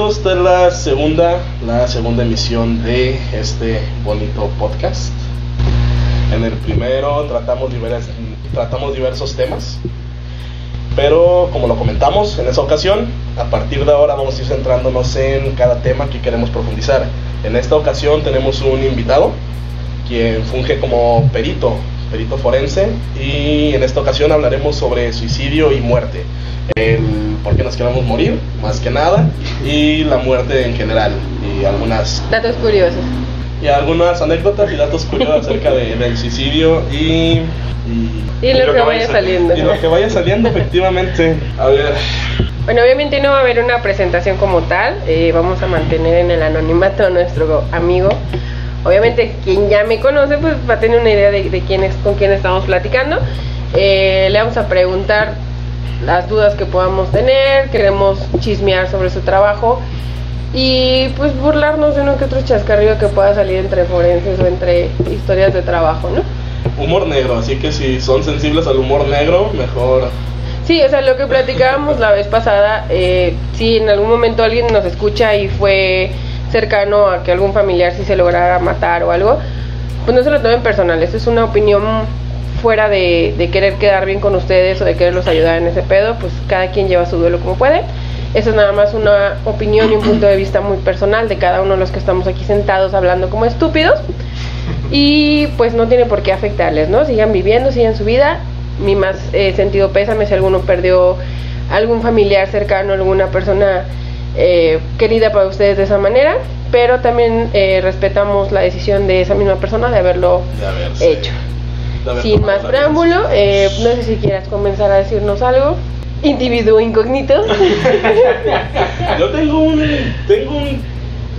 bienvenidos. Es la segunda, la segunda emisión de este bonito podcast. En el primero tratamos, diversos, tratamos diversos temas, pero como lo comentamos en esa ocasión, a partir de ahora vamos a ir centrándonos en cada tema que queremos profundizar. En esta ocasión tenemos un invitado, quien funge como perito, perito forense, y en esta ocasión hablaremos sobre suicidio y muerte. El por qué nos queremos morir, más que nada, y la muerte en general, y algunas... Datos curiosos. Y algunas anécdotas y datos curiosos acerca de, del suicidio y... Y, lo, que, vaya saliendo. Y lo que vaya saliendo, efectivamente. A ver. Bueno, obviamente no va a haber una presentación como tal, eh, vamos a mantener en el anonimato a nuestro amigo. Obviamente quien ya me conoce pues va a tener una idea de, de quién es, con quién estamos platicando. Eh, le vamos a preguntar las dudas que podamos tener, queremos chismear sobre su trabajo y pues burlarnos de uno que otro chascarrillo que pueda salir entre forenses o entre historias de trabajo, ¿no? Humor negro, así que si son sensibles al humor negro, mejor. Sí, o sea, lo que platicábamos la vez pasada, eh, si en algún momento alguien nos escucha y fue cercano a que algún familiar si se lograra matar o algo, pues no se lo tomen personal, eso es una opinión fuera de, querer quedar bien con ustedes o de quererlos ayudar en ese pedo, pues cada quien lleva su duelo como puede. Eso es nada más una opinión y un punto de vista muy personal de cada uno de los que estamos aquí sentados hablando como estúpidos. Y pues no tiene por qué afectarles, ¿no? Sigan viviendo, sigan su vida. Mi más eh, sentido pésame si alguno perdió algún familiar cercano, alguna persona eh, querida para ustedes de esa manera. Pero también eh, respetamos la decisión de esa misma persona de haberlo hecho. Sin más preámbulo, eh, no sé si quieras comenzar a decirnos algo. Individuo incógnito. Yo tengo un, tengo un,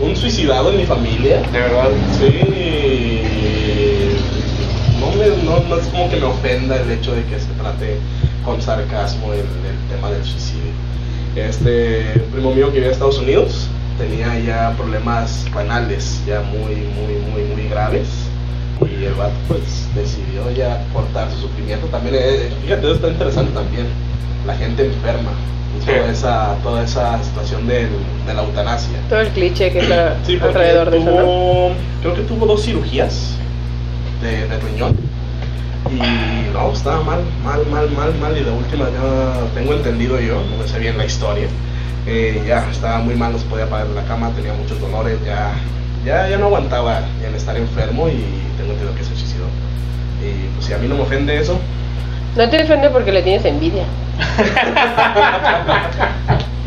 un suicidado en mi familia. ¿De verdad? Sí. No, me, no, no es como que me ofenda el hecho de que se trate con sarcasmo el, el tema del suicidio. Este primo mío que vivía en Estados Unidos tenía ya problemas renales ya muy, muy, muy, muy graves. Y el vato pues decidió ya cortar su sufrimiento. También eh, fíjate eso está interesante también. La gente enferma toda esa toda esa situación del, de la eutanasia. Todo el cliché que está alrededor de eso creo que tuvo dos cirugías de, de riñón y no estaba mal mal mal mal mal y de última ya tengo entendido yo no me sé bien la historia eh, ya estaba muy mal no se podía parar en la cama tenía muchos dolores ya ya, ya no aguantaba el estar enfermo y tengo entendido que se suicidó. Y pues si a mí no me ofende eso. No te ofende porque le tienes envidia.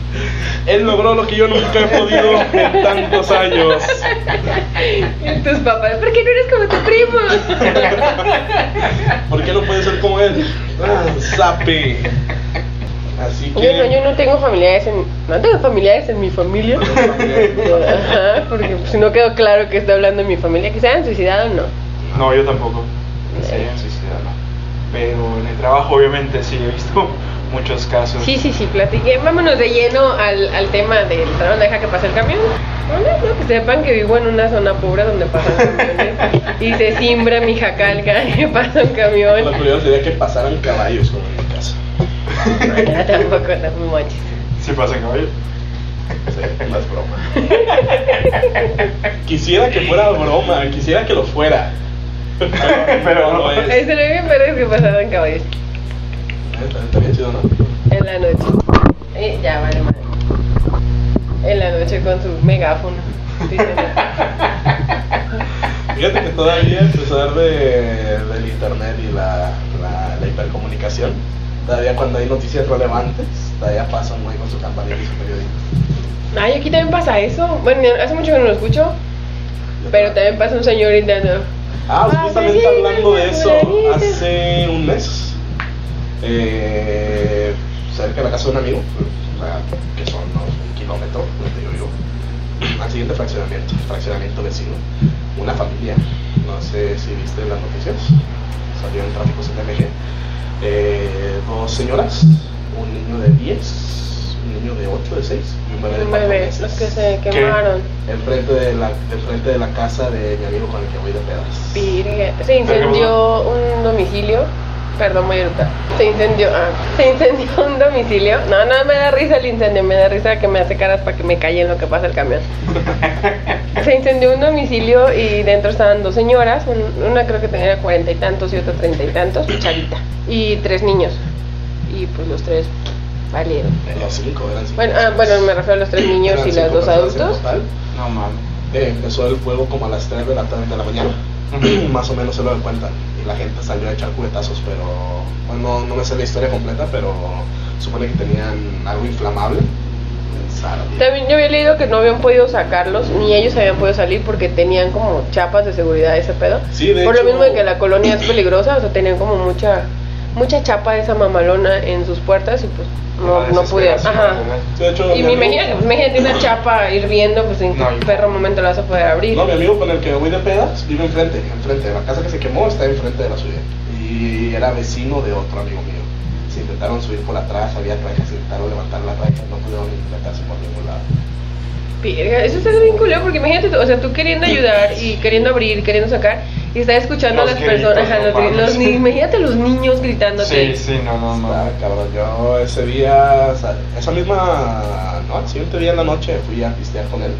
Él logró lo que yo nunca he podido en tantos años. Tus papás, ¿por qué no eres como tu primo? ¿Por qué no puedes ser como él? Ah, sape. Así que... Yo no, yo no tengo familiares en... No tengo familiares en mi familia. Ajá, porque si no quedó claro que está hablando de mi familia. Que se hayan suicidado, no. No, yo tampoco. Que se hayan suicidado. Pero en el trabajo, obviamente, sí he visto muchos casos. Sí, sí, sí, platiqué. Vámonos de lleno al, al tema del trabajo. Deja que pase el camión. No, no, que sepan que vivo en una zona pobre donde pasan camiones y se simbra mi jacalca y pasa un camión. Lo curioso sería que pasaran caballos como en mi casa. No, ya tampoco, no me. ¿Sí pasa caballo? Sí, no es broma. Quisiera que fuera broma, quisiera que lo fuera. Pero, Pero no es. Lo que pero es que pasaban caballos Está, está bien chido, ¿no? en la noche. Eh, ya, vale, madre. En la noche con su megáfono. Fíjate que todavía, a pesar de, del internet y la, la, la hipercomunicación, todavía cuando hay noticias relevantes, todavía pasa un güey con su campanita y su periódico. Ay, aquí también pasa eso. Bueno, hace mucho que no lo escucho. Pero también pasa un señor gritando. Ah, Ah, justamente hablando de eso, hace un mes, eh, cerca de la casa de un amigo, o sea, que son unos un kilómetro donde yo vivo, al siguiente fraccionamiento, fraccionamiento vecino, una familia, no sé si viste las noticias, salió en tráfico CTMG, eh, dos señoras, un niño de 10, un niño de 8, de 6 y un bebé de Un 4 bebé, meses. los que se quemaron. Enfrente de, la, enfrente de la casa de mi amigo con el que voy de pedas. Virgen. Se incendió un domicilio Perdón, muy brutal. Se incendió, ah, se incendió un domicilio. No, no me da risa el incendio, me da risa que me hace caras para que me calle en lo que pasa el camión. Se incendió un domicilio y dentro estaban dos señoras, un- una creo que tenía cuarenta y tantos y otra treinta y tantos, chavita, y tres niños. Y pues los tres valieron. Los cinco eran cinco. Bueno, ah, bueno, me refiero a los tres niños Eran y los dos adultos. No mames. Eh, empezó el fuego como a las 3 de la tarde de la mañana. Más o menos se lo dan cuenta. Y la gente salió a echar cubetazos, pero. Bueno, no, no me sé la historia completa, pero supone que tenían algo inflamable. También yo había leído que no habían podido sacarlos, ni ellos habían podido salir porque tenían como chapas de seguridad ese pedo. Sí, de Por lo mismo de que la colonia es peligrosa, o sea, tenían como mucha mucha chapa de esa mamalona en sus puertas y pues no, La no pudieron. Ajá. De hecho, Y mi imagino, imagínate una chapa hirviendo, pues en No, qué perro momento la vas a poder abrir. No, mi amigo con el que voy de pedas vive enfrente, enfrente. La casa que se quemó está enfrente de la suya. Y era vecino de otro amigo mío. Se intentaron subir por atrás, había rejas, intentaron levantar las rejas, no pudieron ni meterse por ningún lado. Verga, eso está bien culero porque imagínate, o sea, tú queriendo ayudar y queriendo abrir, queriendo sacar y estás escuchando Los a las gritos, personas, ajá, no los, gri- mames. los ni- imagínate los niños gritando. Sí, sí, no, no, no. Está cabrón, yo ese día, o sea, esa misma, no, el siguiente día en la noche fui a pistear con él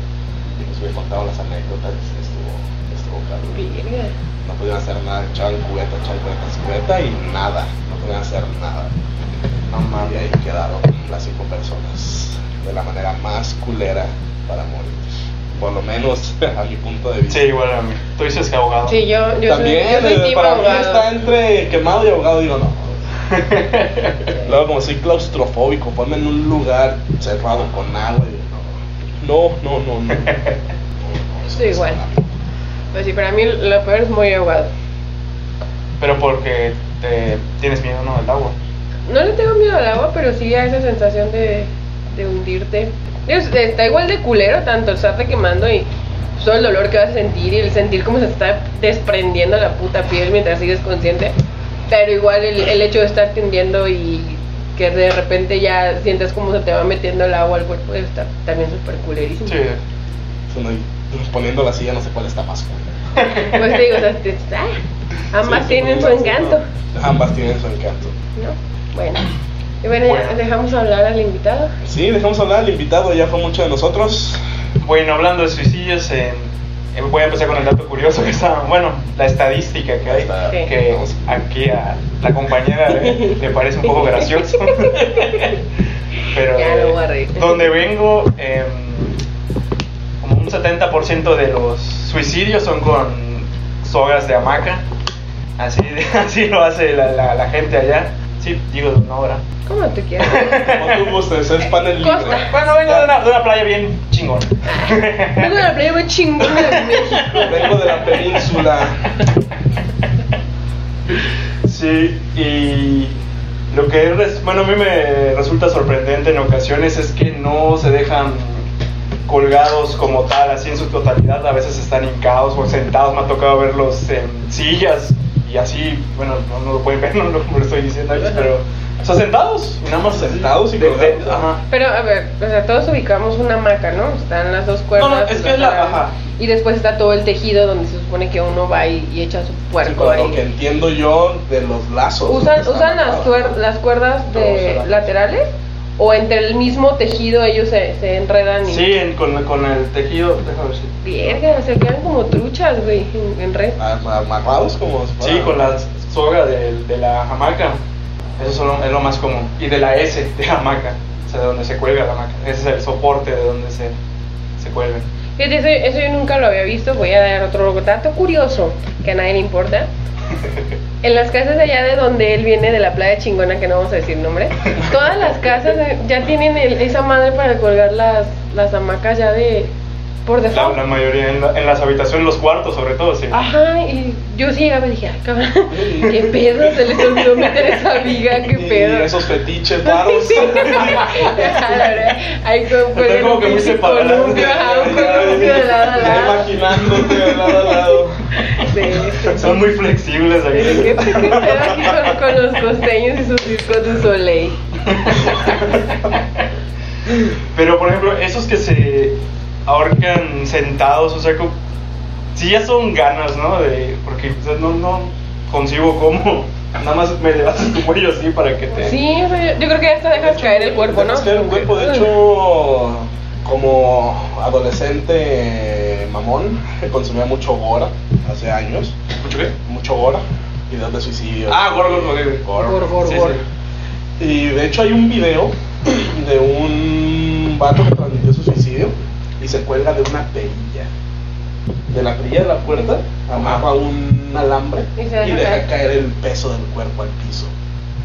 y pues me contaron las anécdotas, estuvo, estuvo cabrón. Verga. No podían hacer nada, echaban cubeta, echaban cubeta, cubeta y nada, no podían hacer nada. No Y mames. ahí quedaron las cinco personas de la manera más culera para morir. Por lo menos a mi punto de vista. Sí, igual a mí. Tú dices que abogado. Sí, yo, yo También, soy, yo soy eh, para mí abogado. está entre quemado y ahogado, digo no. Luego, como soy claustrofóbico, ponme en un lugar cerrado con agua. y No, no, no, no. no. No, no, no igual. Pues sí, para mí lo peor es muy ahogado. Pero porque te tienes miedo, ¿no? Del agua. No le tengo miedo al agua, pero sí a esa sensación de, de hundirte. Está igual de culero, tanto el estarte quemando y todo el dolor que vas a sentir y el sentir cómo se está desprendiendo la puta piel mientras sigues consciente. Pero igual el, el hecho de estar tendiendo y que de repente ya sientes cómo se te va metiendo el agua al cuerpo está también súper culerísimo. Sí. Poniendo la silla, no sé cuál está más culera. Pues digo, o sea, te- ah, ambas Sí, tienen su encanto, Ambas tienen su encanto. ¿no? Bueno. Y bueno, Bueno. dejamos hablar al invitado. Sí, dejamos hablar al invitado, ya fue mucho de nosotros. Bueno, hablando de suicidios, eh, voy a empezar con el dato curioso que está, bueno, la estadística que hay, Sí. que aquí a la compañera le, le parece un poco gracioso. Pero Ya lo eh, donde vengo, em, como un 70% de los suicidios son con sogas de hamaca. Así, así lo hace la, la, la gente allá. Sí, digo de una hora. Como tú quieras. Como tú gustes, es panel libre. Costa. Bueno, vengo de una, de una playa bien chingona. Vengo de la playa más chingona de México. Vengo de la península. Sí, y lo que es, bueno, a mí me resulta sorprendente en ocasiones es que no se dejan colgados como tal, así en su totalidad, a veces están hincados o sentados, me ha tocado verlos en sillas y así, bueno, no, no lo pueden ver, no, lo no lo estoy diciendo ellos, pero, o sea, sentados, nada más Sentados y colgados. ajá. Pero a ver, o sea, todos ubicamos una hamaca, ¿no? Están las dos cuerdas. No, no, es que es la- ajá. Y después está todo el tejido donde se supone que uno va y, y echa su Sí, puerco lo ahí. que entiendo yo de los lazos. ¿Usan, usan las, las cuerdas de laterales? ¿O entre el mismo tejido ellos se, se enredan? Y... Sí, en- con, con el tejido, déjame ver si... Verga, se quedan como truchas, güey, en, en red. Amarrados como Sí, con la soga de, de la hamaca. Eso es lo, es lo más común. Y de la S de hamaca, o sea, de donde se cuelga la hamaca. Ese es el soporte de donde se, se cuelgan. Fíjate, eso, eso yo nunca lo había visto. Voy a dar otro dato curioso que a nadie le importa. En las casas allá de donde él viene, de la playa chingona, que no vamos a decir nombre, todas las casas ya tienen el- esa madre para colgar las, las hamacas ya de por default. la mayoría, en, la- en las habitaciones, los cuartos sobre todo, sí. Ajá, y yo sí llegaba y dije, ay, cabrón, qué pedo, se les olvidó meter esa viga, qué Y pedo. esos fetiches raros. La verdad, Ahí con, con Están el como que muy pinche separadas. columpio, ajá, un columpio de lado a Ya lado. imaginándote de lado a lado. Sí, sí. Son muy flexibles ¿Qué, aquí. qué pedo aquí con, con los costeños y sus discos de Soleil? Pero por ejemplo, esos que se ahorcan sentados, o sea, como, sí ya son ganas, ¿no? De, porque o sea, no, no concibo cómo Nada más me levantas tu cuello así para que te. Sí, o sea, yo, creo que hasta dejas caer el cuerpo, ¿no? Caer el cuerpo, de hecho, como adolescente mamón, consumía mucho Gora hace años. ¿Mucho qué? Mucho Gora, videos de suicidio. Ah, Gor, Gor, Gor. Gore. Gor, gor, Sí, sí. Y de hecho hay un video de un vato que transmitió su suicidio y se cuelga de una perilla. De la perilla de la puerta amarra un alambre Y y, se deja deja caer. caer el peso del cuerpo al piso.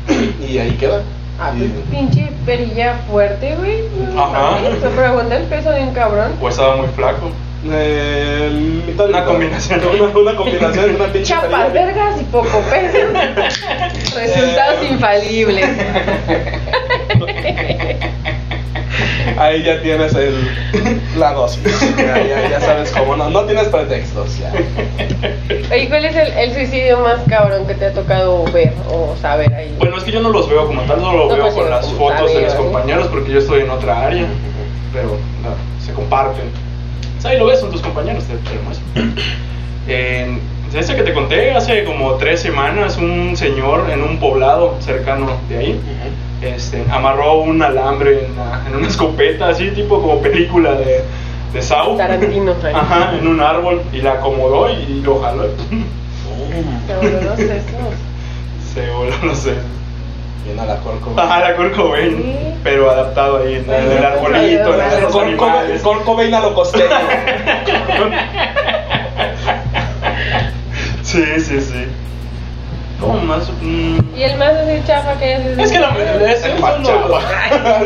y ahí queda. Ah, Y- pues pinche perilla fuerte, güey. Ajá. pero aguanta el peso de un cabrón. O estaba muy flaco. Eh, mitad Una mitad. combinación. Una, una combinación de una pinche Chapas, perilla. vergas y poco peso. Resultados Eh. infalibles. Ahí ya tienes el, la dosis. Ya, ya, ya sabes cómo. No, no tienes pretextos. Ya. Oye, ¿cuál es el, el suicidio más cabrón que te ha tocado ver o saber ahí? Bueno, es que yo no los veo como tal, solo lo No, veo pues, con las fotos de saber, mis ¿no? compañeros porque yo estoy en otra área. Pero no, se comparten. O sea, ahí lo ves, son tus compañeros, te, te lo muestro. En- ese que te conté hace como tres semanas, un señor en un poblado cercano de ahí este, amarró un alambre en, la- en una escopeta, así tipo como película de, de Saw. Tarantino, ahí. Ajá, en un árbol y la acomodó y lo jaló. Se voló los sesos. Se voló, no sé. Viene a la corco. Ajá, la Sí. pero adaptado ahí en, el no arbolito, los Cobain a lo costeño. Sí, sí, sí. ¿Cómo más? Mm, Y el más así chafa que es. Es que la es, El es más uno- chapa.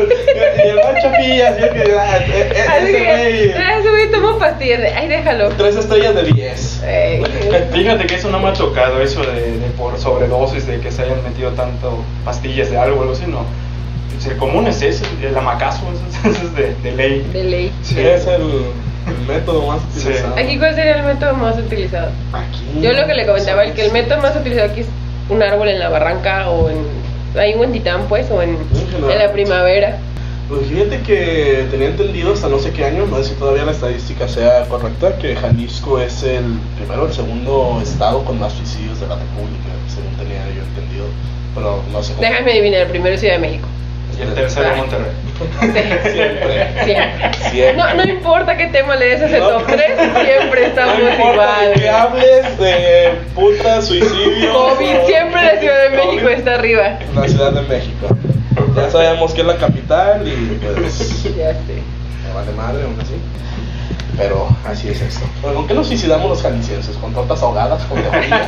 Y el más chapilla, así que. ah, e- e- Así Ese güey. ese güey tomó pastillas. de- Ay, déjalo. Tres estrellas de 10. Ey. Fíjate que eso no me ha tocado, eso de, de por sobredosis, de que se hayan metido tanto pastillas de algo, algo así, no. El común es ese, el amacazo, eso, es- es de, de ley. De ley. Sí. Es el, el método más Sí. utilizado. Aquí, ¿cuál sería el método más utilizado? Aquí. Yo lo que le comentaba, el que el método más utilizado aquí es un árbol en la barranca o en. Ahí en Titán, pues, o en, en la primavera. Pues fíjate que tenía entendido hasta no sé qué año, no sé si todavía la estadística sea correcta, que Jalisco es el primero o el segundo estado con más suicidios de la República, según tenía yo entendido. Pero no sé cómo. Déjame adivinar, primero Ciudad de México. Y el tercero Ah. Monterrey. Sí. Siempre. Siempre. Siempre. No, no importa qué tema le des a ese No. top 3, siempre estamos no igual. que hables de puta, suicidio. COVID, siempre la Ciudad de México COVID, está arriba. La Ciudad de México. Ya sabemos que es la capital y pues. Ya sé. Me vale madre, aún así. Pero así es esto. ¿Con qué nos suicidamos los jaliscienses? ¿Con tortas ahogadas? ¿Con teorías?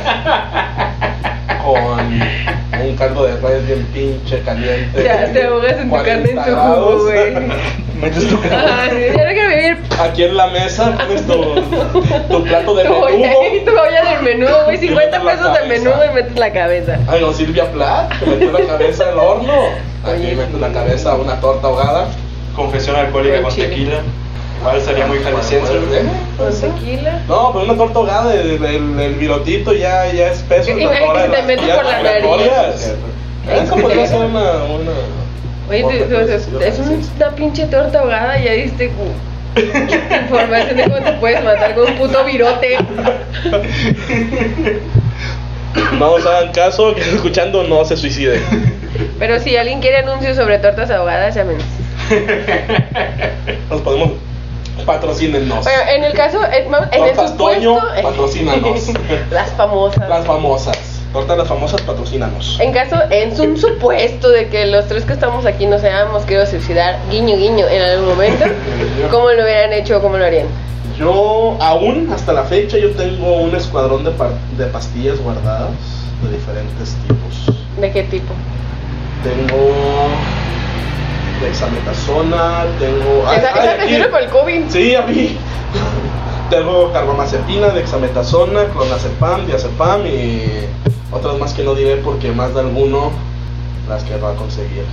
¿Con un caldo de res bien pinche, caliente? Ya te ahogas en tu 40 carne en tu jugo, güey. Metes tu Ajá, sí, ya no quiero vivir. Aquí en la mesa pones tu, tu plato de Tu olla, menudo. tu olla del menudo, güey. 50 metes la pesos de menudo y metes la cabeza. Ay, no, Silvia Plath, que metió la cabeza al horno. Aquí Oye, mete sí. la cabeza a una torta ahogada. Confesión alcohólica Con tequila. Igual sería muy jalisciense. ¿Eh? Con tequila. No, pero una torta ahogada, el, el, el virotito ya, ya es peso. Imagínate que te metes ya por la nariz. Eso podría ser una... una Oye, suicidio es una pinche torta ahogada, ya diste información de cómo te puedes matar con un puto virote. No nos hagan caso, que escuchando no se suicide. Pero si alguien quiere anuncios sobre tortas ahogadas, llámenos. Nos podemos... Patrocínenos. Bueno, en el caso, en, en el supuesto, patrocínanos. las famosas. Las famosas. Tortas las famosas, patrocínanos. En caso, en un supuesto de que los tres que estamos aquí nos hayamos querido suicidar, guiño guiño, en algún momento, ¿cómo lo hubieran hecho o cómo lo harían? Yo, aún hasta la fecha, yo tengo un escuadrón de, de pastillas guardadas de diferentes tipos. ¿De qué tipo? Tengo dexametasona, tengo... esa ay, esa te sirve para el COVID. Sí, a mí. Tengo carbamazepina, dexametasona, clonazepam, diazepam y otras más que no diré porque más de alguno las querrá conseguir.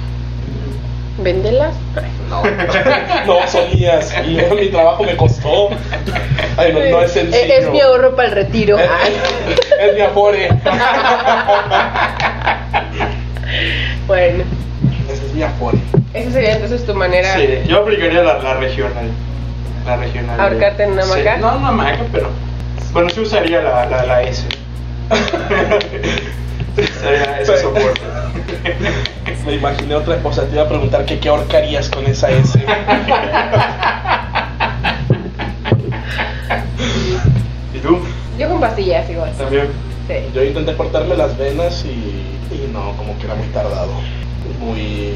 ¿Véndelas? No, no son mías. Mi, mi trabajo me costó. Ay, no, no es sencillo. Es mi ahorro para el retiro. Es mi afore. Bueno, Esa sería entonces tu manera. Sí, yo aplicaría la, la regional. La regional. ¿Ahorcarte en una Sí, hamaca? No, una hamaca, pero. Bueno, sí usaría la, la, la S. Sería ese soporte. Me imaginé otra cosa, te iba a preguntar que qué ahorcarías con esa S. ¿Y tú? Yo con pastillas igual. También. Sí. Yo intenté cortarme las venas y, y no, como que era muy tardado. Muy,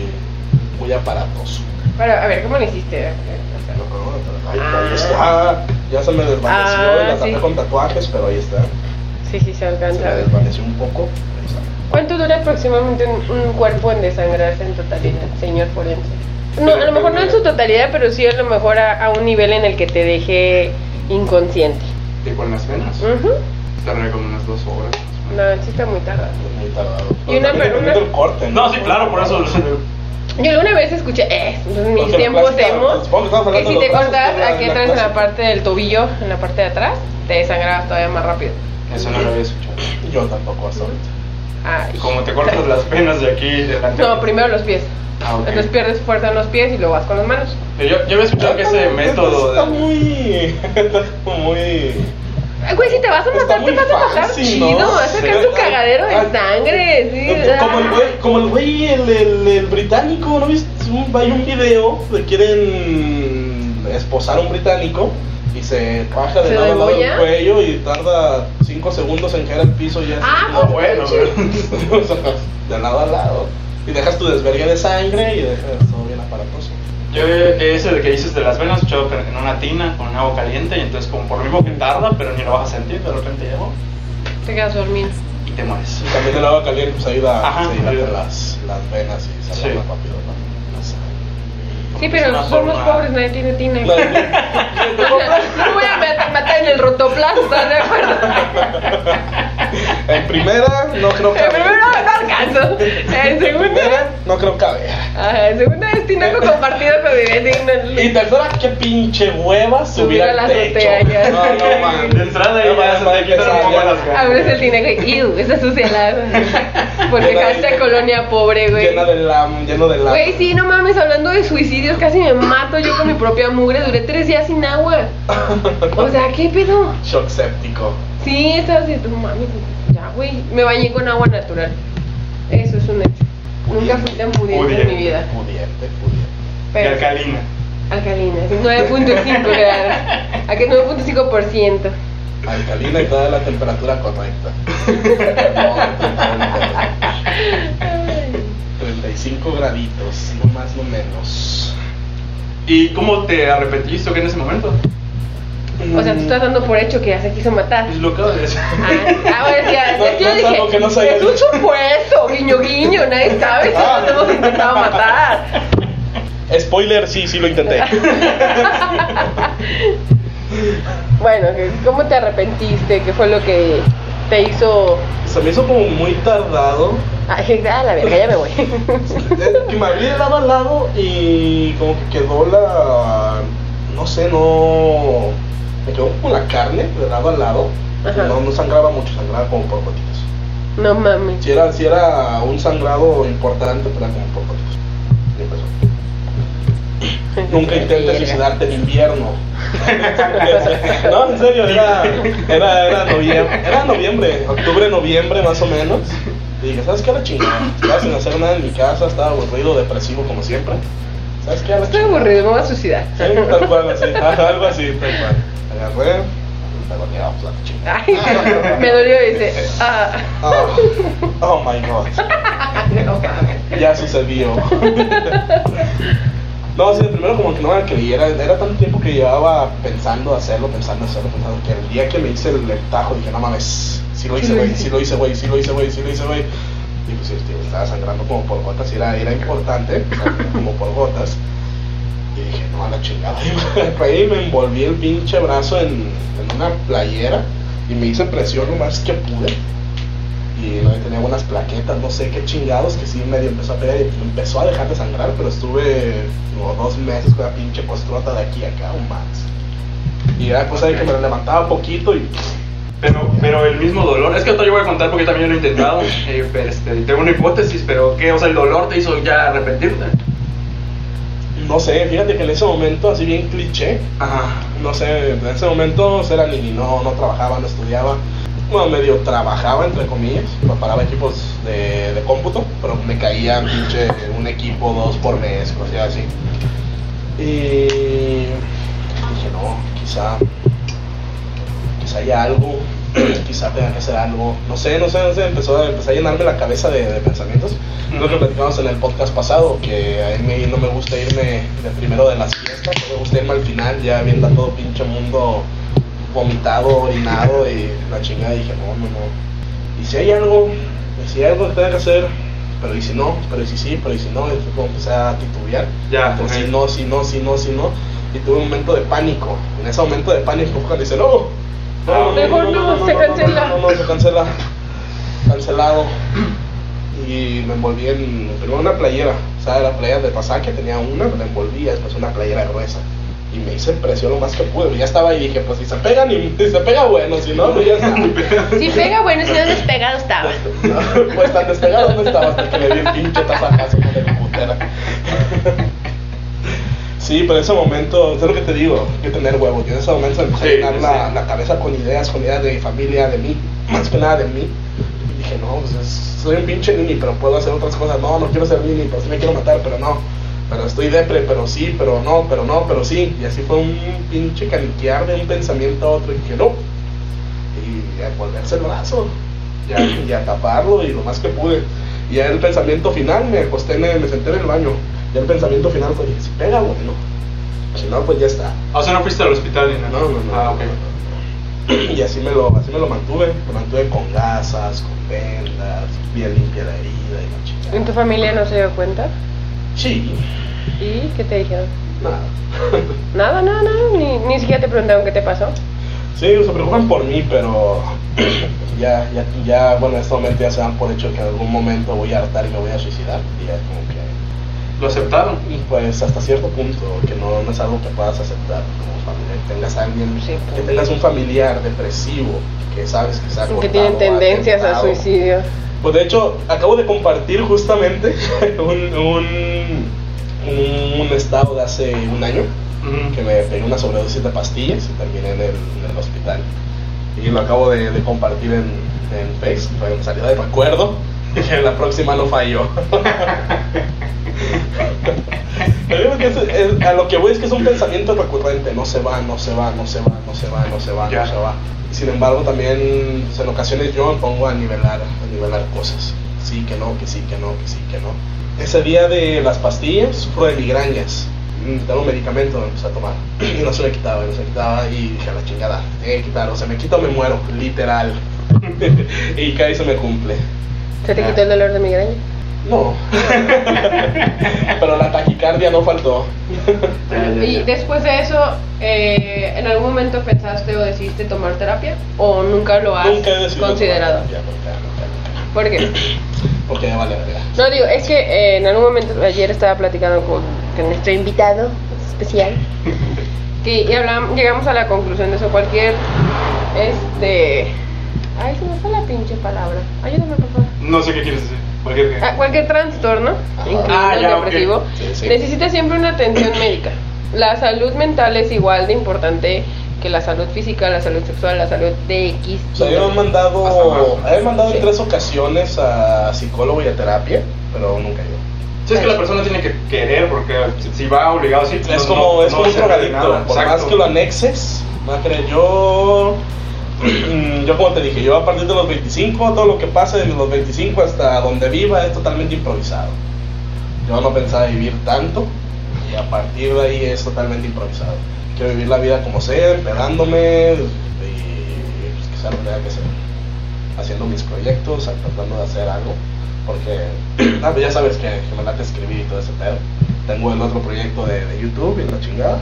muy aparatoso. Pero, a ver, ¿cómo lo hiciste? O sea, No, ahí, Ah. ahí está. Ya se me desvaneció Ah, la tapé sí. con tatuajes, pero ahí está. sí, sí, se Se alcanza. me a ver. desvaneció un poco. ¿Cuánto dura aproximadamente un, un cuerpo en desangrarse en totalidad, señor forense? No, a lo mejor no en su totalidad, pero sí a lo mejor a, a un nivel en el que te deje inconsciente. Tipo en las venas. Ujú. Tardaría como unas dos horas. No, sí está muy tardado. Tardado. Y una- una- corte. No, sí, claro, por eso. Yo alguna vez escuché, eh, en mis tiempos hemos, supongo que si te cortas aquí atrás en la parte del tobillo, en la parte de atrás, te desangrabas todavía más rápido. Eso no lo había escuchado. Yo tampoco hasta ahorita. Ay. Como te cortas las venas de aquí delante. No, primero los pies. Ah. Entonces pierdes fuerza en los pies y luego vas con las manos. Yo, yo había escuchado que ese Está- método. Está de- muy. Está muy. Güey, si te vas a matar, te vas a matar chido. ¿no? Vas a sacar tu cagadero de ay, sangre. Sí, Como el güey, como el güey, el, el, el británico, ¿no viste? Hay un video de quieren esposar a un británico y se baja de ¿Se lado a lado del cuello y tarda 5 segundos en caer al piso y ya Ah, pues, bueno, de lado a lado. Y dejas tu desvergue de sangre y dejas todo bien aparatoso. Yo ese de que dices de las venas, escuchado que en una tina con agua caliente y entonces como por lo mismo que tarda, pero ni lo vas a sentir, de repente llegó Te quedas dormido. y te mueres. Y también el agua caliente pues ayuda Ajá, a se ayuda. las, las venas y sale Sí. más rápido. Sí, pero somos forma- pobres, nadie tiene tina. No voy a matar en el rotoplas, ¿estás de acuerdo? En primera, no creo que. En primero no alcanzo. En En segunda, primera, no creo caber. ajá, en segunda es tinaco compartido con mi vecino. Y tercera, qué pinche hueva subir Subir a al la techo. azotea ya. No, no, man. De entrada ya se te las ganas. Abres el tinaco y ¡iu! Esa sucia la. Porque hashtag colonia pobre, güey. Llena de lam, lleno de lam. Güey, sí, no mames, hablando de suicidios, casi me mato yo con mi propia mugre. Duré tres días sin agua. O sea, ¿qué pedo? Shock séptico. Sí, estaba así, no mames, ya, güey. Me bañé con agua natural. Eso es un hecho. Nunca fui tan pudiente en mi vida. Pudiente, pudiente. Y Pero, alcalina. alcalina, sí, 9.5 grados. Aquí 9.5%. Alcalina y toda la temperatura correcta. 35 graditos, no más, no menos. ¿Y cómo te arrepentiste en ese momento? O sea, tú estás dando por hecho que ya se quiso matar. Es lo que decir. Ah, bueno, ya, No, es que no yo es algo que no dije, es un dicho". supuesto, guiño, guiño, nadie sabe si Ah. nos hemos intentado matar. Spoiler, sí, sí lo intenté. Bueno, ¿cómo te arrepentiste? ¿Qué fue lo que te hizo...? Se me hizo como muy tardado. Ay, a la verga, ya me voy. Que me abrí de lado a lado y como que quedó la. No sé, no. Me quedó con la carne de lado a lado. Ajá. No, no sangraba mucho, sangraba como por gotitas. No mames. Si era, si era un sangrado importante, pero era como por gotitas. Y empezó. Nunca intentes suicidarte en invierno. no, en serio, era, era, era noviembre, era noviembre, octubre, noviembre más o menos. Y dije, ¿sabes qué? A la chingada. Estaba sin hacer nada en mi casa, estaba aburrido, depresivo como siempre. ¿Sabes qué? A la Estoy aburrido, me voy a suicidar. Sí, tal cual, así. Ajá, algo así, tal cual. Agarré, me pues. Ay, dolió y dice, ah, Oh, oh my god. Ya sucedió. No, sí, primero como que no me creí, era, era tanto tiempo que llevaba pensando hacerlo, pensando hacerlo, pensando que el día que me hice el, el tajo dije, no mames, sí lo hice, güey, sí lo hice, güey, sí lo hice, güey, sí lo hice, güey. Y pues sí, tío, estaba sangrando como por gotas, y era, era importante, sangrando como por gotas. Y dije, no, a la chingada. Y me envolví el pinche brazo en, en una playera y me hice presión lo más que pude. Y no, tenía unas plaquetas, no sé qué chingados, que sí medio empezó a pegar y empezó a dejar de sangrar, pero estuve como dos meses con la pinche postrota de aquí a acá o más. Y era cosa de que me la levantaba poquito y Pero, pero el mismo dolor, es que ahorita yo voy a contar porque también lo he intentado. eh, este, tengo una hipótesis, pero ¿qué? O sea, el dolor te hizo ya arrepentirte. no sé, fíjate que en ese momento, así bien cliché, Ajá. no sé, en ese momento era ni no, no trabajaba, no estudiaba. Bueno, medio trabajaba, entre comillas, preparaba equipos de, de cómputo, pero me caía pinche un equipo dos por mes, cosas así. Y dije, no, quizá, quizá haya algo, quizá tenga que hacer algo, no sé, no sé, no sé, empezó, a- empecé a llenarme la cabeza de, de pensamientos. Lo que platicamos en el podcast pasado, que a mí no me gusta irme de primero de las fiestas, no me gusta irme al final ya viendo a todo pinche mundo vomitado, orinado y la chingada dije, no, no, no. Y si hay algo, y si hay algo que tenga que hacer, pero y si no, pero y si sí, pero y si no, y fue como empecé a titubear. Ya, ok. si no, si no, si no, si no. Y tuve un momento de pánico. En ese momento de pánico fue cuando dice, no, no, Mejor no, se cancela. No, no, se cancela. Cancelado. Y me envolví en primero una playera, o sea, la playera de pasaje tenía una, me la envolví, y después una playera gruesa. Y me hice presión lo más que pude. Ya estaba ahí y dije, pues si se pega, ni, si se pega bueno, si no, pues ya está. Si pega, bueno, si no despegado estaba. pues tan despegado no estaba hasta que me di el pinche tazajazo con el putera. Sí, pero en ese momento, es lo que te digo, hay que tener huevos. Yo en ese momento empecé Sí, a llenar sí, la, la cabeza con ideas, con ideas de mi familia, de mí, más que nada de mí. Y dije, no, pues es- soy un pinche nini, pero puedo hacer otras cosas. No, no quiero ser nini, pero sí me quiero matar, pero no. Pero estoy depre, pero sí, pero no, pero no, pero sí. Y así fue un pinche caniquear de un pensamiento a otro y que no. Y a volverse el brazo y a taparlo y lo más que pude. Y ya el pensamiento final, me acosté, me, me senté en el baño. Y el pensamiento final fue, si pega, bueno. Si no, pues ya está. O sea, no fuiste al hospital ni nada. No, no, no. Ah, ok. Y así me lo, así me lo mantuve. Me mantuve con gasas, con vendas, bien limpia la herida y la chica. ¿En tu familia no se dio cuenta? Sí, ¿Y qué te dijeron? nada. Nada, nada, nada. Ni, ni siquiera te preguntaron qué te pasó. Sí, se preocupan por mí, pero ya, ya, ya, bueno, en este momento ya se dan por hecho que en algún momento voy a hartar y me voy a suicidar. Y ya como que ¿Lo aceptaron? Y pues hasta cierto punto, que no, no es algo que puedas aceptar como familia, que tengas a alguien, Sí, que pues. tengas un familiar depresivo, que sabes que ha Que tienen tendencias a atentado. suicidio. Pues de hecho, acabo de compartir justamente un, un, un estado de hace un año, que me pegué una sobredosis de pastillas y terminé en el, en el hospital. Y lo acabo de, de compartir en, en Facebook, una salida de recuerdo, que la próxima no falló. Pero digo que es- es- a lo que voy es que es un pensamiento recurrente, no se va, no se va, no se va, no se va, no se va, Ya. no se va. Sin embargo, también pues, en ocasiones yo me pongo a nivelar, a nivelar cosas. Sí, que no, que sí, que no, que sí, que no. Ese día de las pastillas, sufro de migrañas. Mm, Tengo un medicamento, me empecé a tomar. Y no se me quitaba, no se me quitaba. Y dije, la chingada, tiene que quitar. O se me quita o me muero, literal. y cada se me cumple. ¿Se te Ah. quitó el dolor de migraña? No. Pero la taquicardia no faltó. Ya, Y después de eso, eh, ¿en algún momento pensaste o decidiste tomar terapia? ¿O nunca lo has Nunca he decidido considerado? tomar terapia, nunca, nunca, nunca. ¿Por qué? Porque ya vale verga. No, digo, es que eh, en algún momento, ayer estaba platicando con, con nuestro invitado especial, que y hablam- llegamos a la conclusión de eso, cualquier, este, ay, se me fue la pinche palabra, ayúdame por favor. No sé qué quieres decir. Cualquier. Ah, cualquier trastorno, Ah, el ya, depresivo, Sí, sí. necesita siempre una atención médica. La salud mental es igual de importante que la salud física, la salud sexual, la salud de X. O sea, yo me han Hasta mandado, he mandado Sí. en tres ocasiones a psicólogo y a terapia, pero nunca yo. Sí, es que la persona tiene que querer, porque si- va obligado, sí. Es no- como, no- es no como un drogadicto, por Exacto. más que lo anexes, va a creer, yo, yo como te dije, yo a partir de los 25, todo lo que pase de los 25 hasta donde viva es totalmente improvisado. Yo no pensaba vivir tanto y a partir de ahí es totalmente improvisado. Quiero vivir la vida como sea, pegándome y pues, que sea lo tenga que ser. Haciendo mis proyectos, tratando de hacer algo. Porque ah, pues ya sabes que, que me late escribir y todo ese pedo. Tengo el otro proyecto de, de YouTube y la chingada.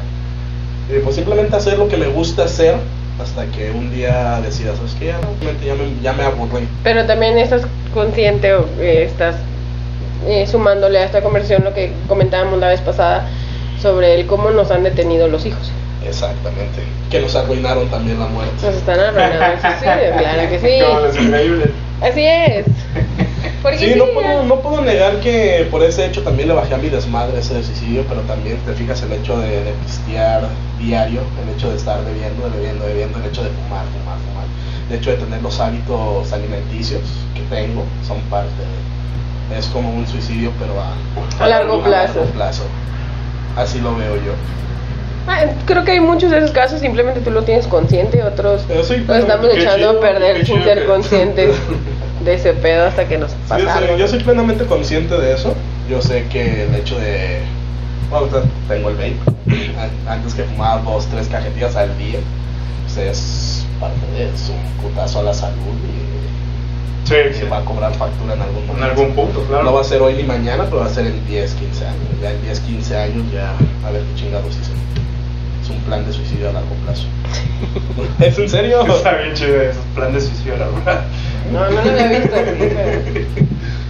Y pues simplemente hacer lo que me gusta hacer hasta que un día decida, ¿sabes qué? Ya, realmente ya me, ya me aburrí. Pero también estás consciente o eh, estás eh, sumándole a esta conversación lo que comentábamos la vez pasada sobre el cómo nos han detenido los hijos. Exactamente. Que nos arruinaron también la muerte. Nos están arruinando suicidio, claro que sí. Como los increíbles. Así es. Porque Sí, sí, no puedo, no puedo negar que por ese hecho también le bajé a mi desmadre ese suicidio, pero también te fijas el hecho de, de pistear, diario, el hecho de estar bebiendo, bebiendo, bebiendo, el hecho de fumar, fumar, fumar, el hecho de tener los hábitos alimenticios que tengo, son parte de... Es como un suicidio, pero a, A largo plazo. largo plazo. Así lo veo yo. Ah, Creo que hay muchos de esos casos, simplemente tú lo tienes consciente, otros soy- lo estamos echando chido, a perder sin ser conscientes de ese pedo hasta que nos Sí, pasa yo, soy, yo soy plenamente consciente de eso. Yo sé que el hecho de. Bueno, tengo el vape. An- Antes que fumaba dos, tres cajetillas al día. Pues es parte de es un putazo a la salud y Sí, se va a cobrar factura en algún en momento. algún punto, claro. No va a ser hoy ni mañana, pero va a ser en 10, 15 años. Ya en 10, 15 años ya a ver qué chingados hice. Es un plan de suicidio a largo plazo. ¿Es en serio? Está bien chido esos plan de suicidio, la verdad. No, no lo había visto así, pero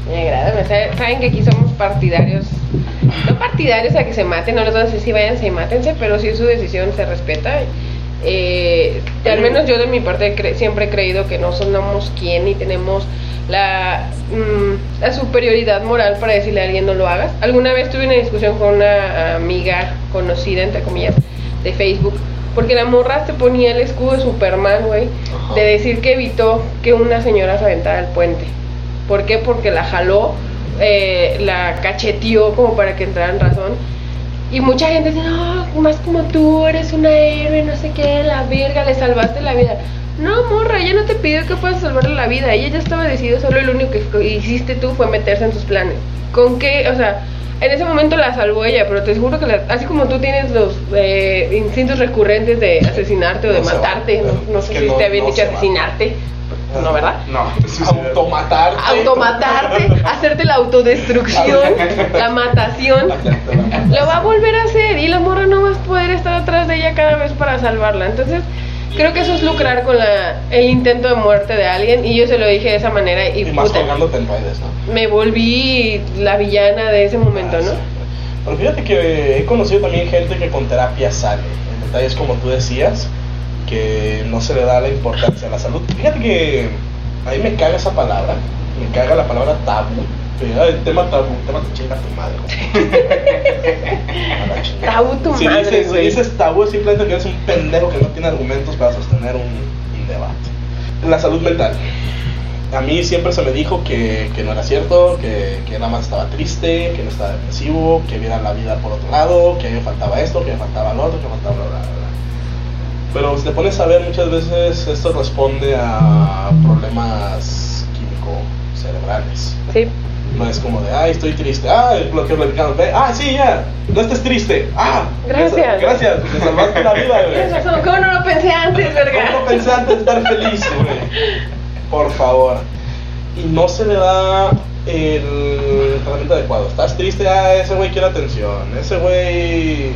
me agrada. Saben que aquí somos partidarios, no partidarios a que se maten, no les vamos a decir si váyanse y mátense, pero si es su decisión se respeta. Eh, al menos yo de mi parte cre- siempre he creído que no somos quien y tenemos la, mm, la superioridad moral para decirle a alguien no lo hagas. Alguna vez tuve una discusión con una amiga conocida, entre comillas, de Facebook, porque la morra te ponía el escudo de Superman, güey, de decir que evitó que una señora se aventara al puente. ¿Por qué? Porque la jaló, eh, la cacheteó como para que entrara en razón. Y mucha gente dice, no, más como tú, eres una héroe, no sé qué, la verga, le salvaste la vida. No, morra, ella no te pidió que puedas salvarle la vida, ella ya estaba decidida, solo lo único que hiciste tú fue meterse en sus planes. ¿Con qué? O sea, en ese momento la salvó ella, pero te juro que la- así como tú tienes los eh, instintos recurrente de asesinarte o de No va, matarte, no, sé si no- te habían no dicho se va. asesinarte, no, ¿verdad? No, Automatarte. automatarte, hacerte la autodestrucción, la matación, lo va a volver a hacer y la morra no vas a poder estar atrás de ella cada vez para salvarla. Entonces, creo que eso es lucrar con la, el intento de muerte de alguien y yo se lo dije de esa manera y, Y más puta, colgándote en redes, ¿no? me volví la villana de ese momento, Ah, ¿no? sí. Pero fíjate que he conocido también gente que con terapia sale. El detalle es como tú decías, que no se le da la importancia a la salud. Fíjate que a mí me caga esa palabra, me caga la palabra tabú. Ay, tema tabú, el tema te chinga tu madre. Tabú tu si madre, Dices, si dices tabú simplemente que eres un pendejo que no tiene argumentos para sostener un, un debate. La salud mental. A mí siempre se me dijo que, que no era cierto, que, que nada más estaba triste, que no estaba depresivo, que viera la vida por otro lado, que a mí me faltaba esto, que me faltaba lo otro, que me faltaba bla, bla, bla. Pero si te pones a ver, muchas veces esto responde a problemas químico-cerebrales. Sí. No es como de, ay, estoy triste, ah, lo que platicamos, ah, sí, ya, no estés triste, ah, Gracias. gracias, me salvaste la vida, güey. ¿cómo no lo pensé antes, verga? ¿Cómo pensé antes de estar feliz, güey? Por favor. Y no se le da el tratamiento adecuado. Estás triste, ah, ese güey quiere atención. Ese güey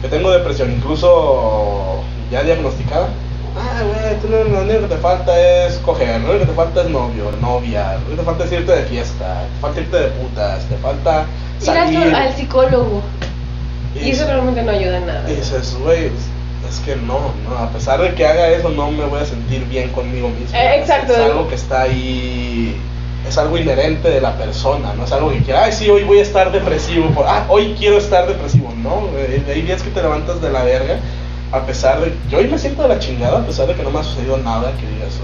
que tengo depresión, incluso ya diagnosticada. Ah, güey, tú lo, lo único que te falta es coger, lo único que te falta es novio, novia, lo único que te falta es irte de fiesta, te falta irte de putas, te falta Ir al, salir. al psicólogo. Y eso dices- realmente no ayuda en nada. y dices, güey, es que no, no, a pesar de que haga eso, no me voy a sentir bien conmigo mismo. Eh, Es- exacto. Es, algo que está ahí, es algo inherente de la persona, no es algo que quiera, ay, sí, hoy voy a estar depresivo, por, ah, hoy quiero estar depresivo, no, hay días que te levantas de la verga, a pesar de, yo hoy me siento de la chingada, a pesar de que no me ha sucedido nada, que digas,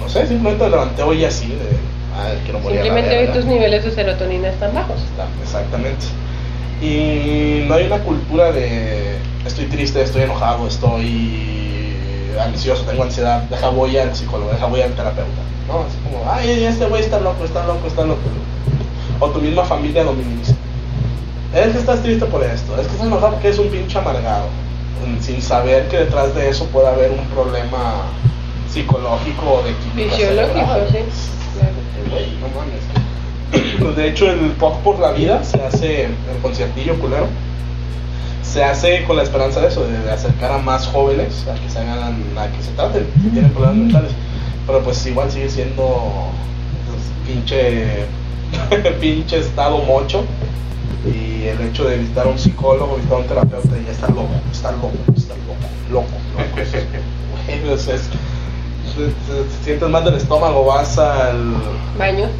no sé, simplemente me levanté hoy así, de, ah, quiero morir Simplemente hoy verga". tus niveles de serotonina están bajos. Está, Exactamente. Y no hay una cultura de estoy triste, estoy enojado, estoy ansioso, tengo ansiedad, deja voy al psicólogo, deja voy al terapeuta. No, es como, ay, este güey está loco, está loco, está loco. O tu misma familia lo minimiza. Es que estás triste por esto, es que estás enojado porque es un pinche amargado. Sin saber que detrás de eso puede haber un problema psicológico o de química Fisiológico, sí. Güey, no mames. Pues de hecho, el POC por la vida se hace, el conciertillo culero, se hace con la esperanza de eso, de, de acercar a más jóvenes a que se hagan, a que se traten, si tienen problemas mentales. Pero pues igual sigue siendo pues, pinche, pinche estado mocho. Y el hecho de visitar a un psicólogo, visitar a un terapeuta, ya está loco, está loco, está loco, loco, loco. Es- güey, es- es- te, te- te sientes mal del estómago, vas al Baño.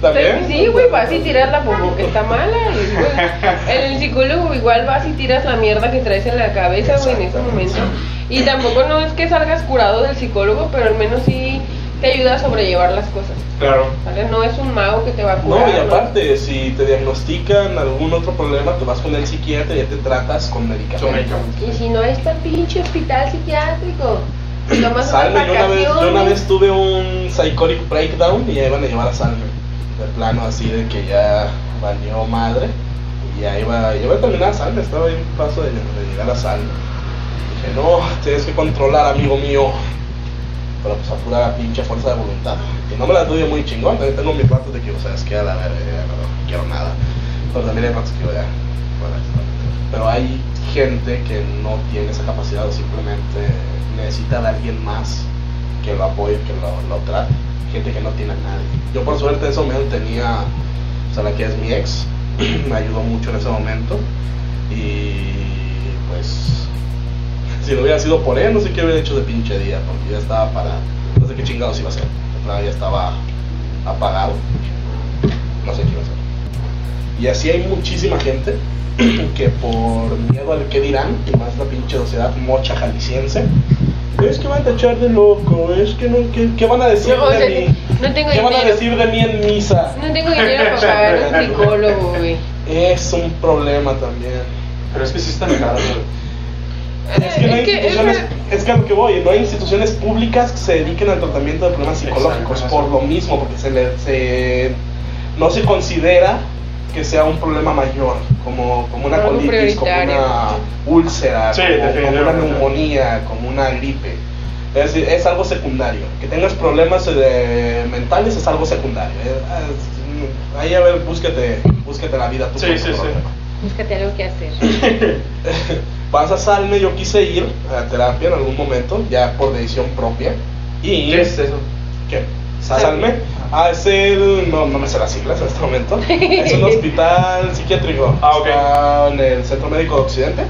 ¿También? Sí, güey, vas y tiras la popó que está mala. y, güey, En el psicólogo igual vas y tiras la mierda que traes en la cabeza, güey, en ese momento. Y tampoco no es que salgas curado del psicólogo, pero al menos sí te ayuda a sobrellevar las cosas. Claro. ¿Vale? No es un mago que te va a curar. No, y aparte, si te diagnostican algún otro problema, te vas con el psiquiatra y ya te tratas con medicamentos. Y si no está el pinche hospital psiquiátrico. Tomas Salme, yo una, vez, yo una vacaciones. vez tuve un psychotic breakdown y ya iban a llevar a Salme. De plano así de que ya valió madre. Y ya iba, ya iba a terminar Salme, estaba ahí un paso de, de llegar a Salme. Dije, no, tienes que controlar, amigo mío. Pero pues a pura pinche fuerza de voluntad. Y no me la doy muy chingón, también tengo mis ratos de que, o sea, es que a la verga, no quiero nada. Pero también hay ratos que ya, bueno, Pero hay gente que no tiene esa capacidad o simplemente necesita de alguien más que lo apoye, que lo, lo trate. Gente que no tiene a nadie. Yo por suerte en ese momento tenía, o sea, la que es mi ex, me ayudó mucho en ese momento. Y pues, si no hubiera sido por él, no sé qué hubiera hecho de pinche día, porque ya estaba para, no sé qué chingados iba a hacer. Plano Ya estaba apagado. No sé qué iba a hacer. Y así hay muchísima gente que por miedo al que dirán, y más la pinche sociedad mocha jalisciense, es que van a tachar de loco, es que no, ¿qué, qué van a decir No, o de sea, mí? no tengo ¿Qué van a decir de mí en misa? No tengo dinero para pagar un psicólogo, güey. Es un problema también. Pero es que sí están caros. Es que no hay Es que instituciones, es- es que a lo que voy, no hay instituciones públicas que se dediquen al tratamiento de problemas psicológicos Exacto, por lo mismo, porque se le, se, no se considera que sea un problema mayor, como, como una Algo colitis, como una úlcera, Sí, como, como una neumonía, como una gripe. Es, decir, es algo secundario. Que tengas problemas eh, mentales es algo secundario. Es- es- ahí a ver, búsquete, búsquete la vida tú Sí, sí, sí. problema. Búscate algo que hacer. Vas a Salme, yo quise ir a terapia en algún momento, ya por decisión propia. Y ¿Qué es eso? ¿Qué? Salme. Ah, es el. No, no me sé las siglas en este momento. Es un hospital psiquiátrico. Ah, ok. Está en el Centro Médico de Occidente.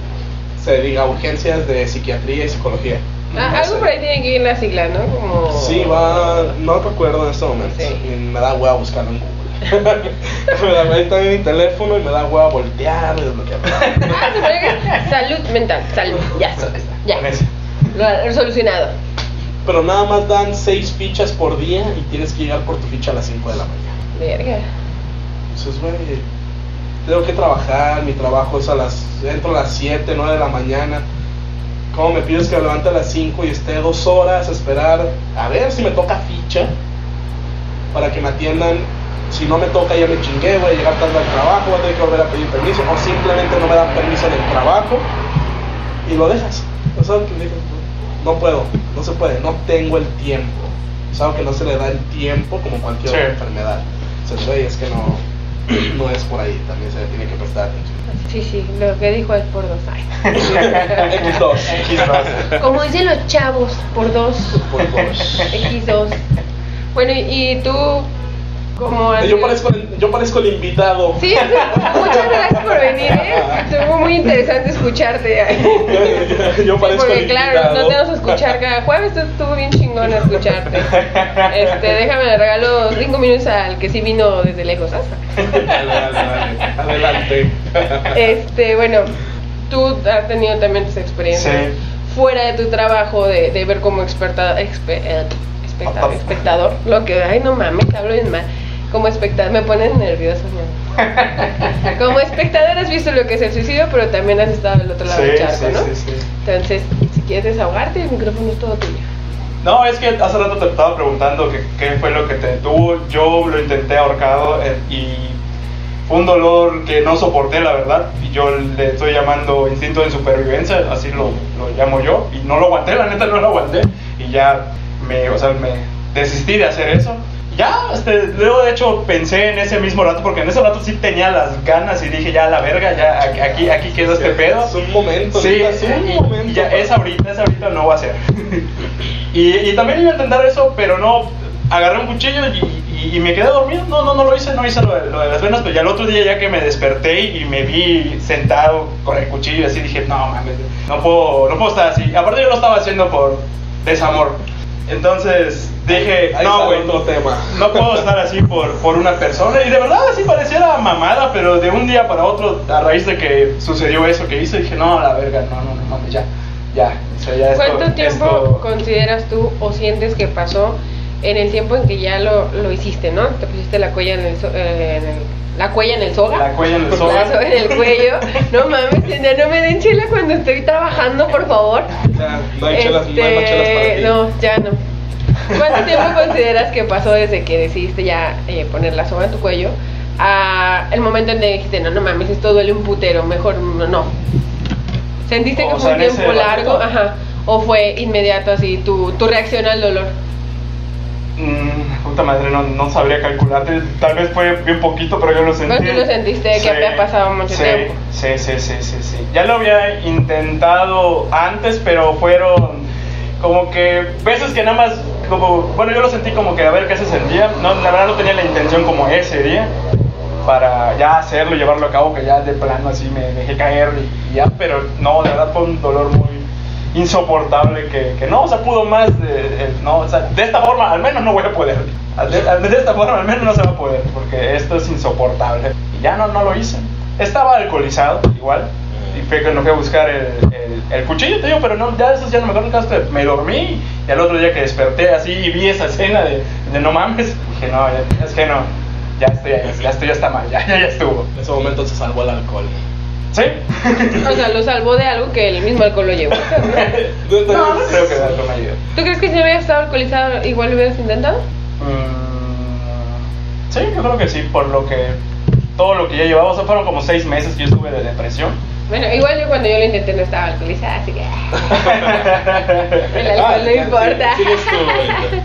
Se dedica a urgencias de psiquiatría y psicología. Ah, No algo sé. por ahí tiene que ir en la sigla, ¿no? Como... Sí, va. No recuerdo en este momento. Sí. Me da hueva buscarlo en Google. me da ahí está mi teléfono y me da hueva voltear desbloquear. Salud mental, salud, ya, ya. Lo- solucionado. Pero nada más dan 6 fichas por día y tienes que llegar por tu ficha a las 5 de la mañana. Verga. Entonces, güey, tengo que trabajar, mi trabajo es a las, entro a las 7, 9 de la mañana. ¿Cómo me pides que me levante a las 5 y esté dos horas a esperar a ver si me toca ficha para que me atiendan? Si no me toca ya me chingué, voy a llegar tarde al trabajo, voy a tener que volver a pedir permiso o simplemente no me dan permiso en el trabajo y lo dejas. Es algo que dices, no puedo, no se puede, no tengo el tiempo. Es algo que no se le da el tiempo como cualquier Sí. otra enfermedad. Entonces, güey, es que no, no es por ahí, también se le tiene que prestar atención. Sí, sí, lo que dijo es por dos. Ay. X2. X2. Como dicen los chavos, por dos. Por dos. X2. Bueno, y tú, ¿cómo has Yo parezco, el, yo parezco el invitado. Sí, muchas gracias por venir, ¿eh? Estuvo muy interesante escucharte. yo parezco Porque el claro, invitado. no te vas a escuchar cada jueves, estuvo bien chingón escucharte. Este, déjame le regalo cinco minutos al que sí vino desde lejos. ¿ah? Dale. Adelante. Este, bueno, tú has tenido también tus experiencias Sí. fuera de tu trabajo de, de ver como experta, expe- eh, espectador, espectador, lo que, ay no mames, hablo bien mal. Como espectador, me pones nervioso, ¿no? Como espectador has visto lo que es el suicidio, pero también has estado del otro lado del Sí, charco, sí, ¿no? sí, sí. Entonces, si quieres desahogarte, el micrófono es todo tuyo. No, es que hace rato te estaba preguntando qué fue lo que te detuvo. Yo lo intenté ahorcado eh, y fue un dolor que no soporté, la verdad. Y yo le estoy llamando instinto de supervivencia, así lo, lo llamo yo. Y no lo aguanté, la neta no lo aguanté. Y ya me, o sea, me desistí de hacer eso. Ya, este, luego de hecho pensé en ese mismo rato, porque en ese rato sí tenía las ganas y dije, ya la verga, ya aquí, aquí, aquí quedó este pedo. Es un momento, Sí, es un momento. y ya es ahorita, es ahorita, no va a ser. y, y también iba a intentar eso, pero no, agarré un cuchillo y, y- y me quedé dormido. No, no, no lo hice, no hice lo de, lo de las venas, pero ya el otro día ya que me desperté y me vi sentado con el cuchillo y así dije, no mames, no puedo, no puedo estar así. Aparte yo lo estaba haciendo por desamor. Entonces dije, Ahí no, güey, otro tema. no puedo estar así por, por una persona. Y de verdad, así pareciera mamada, pero de un día para otro, a raíz de que sucedió eso que hice, dije, no, a la verga, no, no, no, mames, ya, ya. O sea, ya esto- ¿Cuánto tiempo esto- consideras tú o sientes que pasó en el tiempo en que ya lo, lo hiciste, ¿no? Te pusiste la cuella en el, so- eh, en el- la cuella en el soga. La cuella en el La soga. soga en el cuello. No mames, ya no me den chela cuando estoy trabajando, por favor. Ya, no hay chelas, no hay chelas para ti. Este, no, ya no. ¿Cuánto tiempo consideras que pasó desde que decidiste ya eh, poner la soga en tu cuello a el momento en que dijiste, no, no mames, esto duele un putero, mejor no? no"? ¿Sentiste que O fue sea, un tiempo largo? Ajá. ¿O fue inmediato así tu, tu reacción al dolor? Mm, puta madre, no, no sabría calcularte. Tal vez fue bien poquito, pero yo lo sentí. Pero tú lo sentiste que había pasado mucho sí, tiempo. Sí, sí, sí, sí, sí. Ya lo había intentado antes, pero fueron como que veces que nada más, como, bueno, yo lo sentí como que a ver qué se sentía. No, la verdad no tenía la intención como ese día para ya hacerlo llevarlo a cabo, que ya de plano así me dejé caer y, y ya, pero no, de verdad fue un dolor muy insoportable que, que no, o sea, pudo más de, de- no, o sea, de esta forma al menos no voy a poder. De, de esta forma al menos no se va a poder, porque esto es insoportable. Y ya no, no lo hice. Estaba alcoholizado, igual. Y fue cuando fui a buscar el, el, el cuchillo, te digo, pero no, ya eso ya no me acuerdo el caso, que me dormí y al otro día que desperté así y vi esa escena de, de no mames, dije, no, ya- es que no, ya estoy, ya estoy, ya está mal, ya, ya, ya estuvo. En ese momento se salvó el alcohol. ¿Sí? O sea, lo salvó de algo que el mismo alcohol lo llevó. ¿no? no, no creo que algo me ayude. ¿Tú crees que si hubiera estado alcoholizado igual lo hubieras intentado? Mm, sí, yo creo que sí, por lo que todo lo que ya llevaba, o sea, fueron como seis meses que yo estuve de depresión. Bueno, igual yo cuando yo lo intenté no estaba alcoholizada, así que... El alcohol no ya, importa. sí, tú.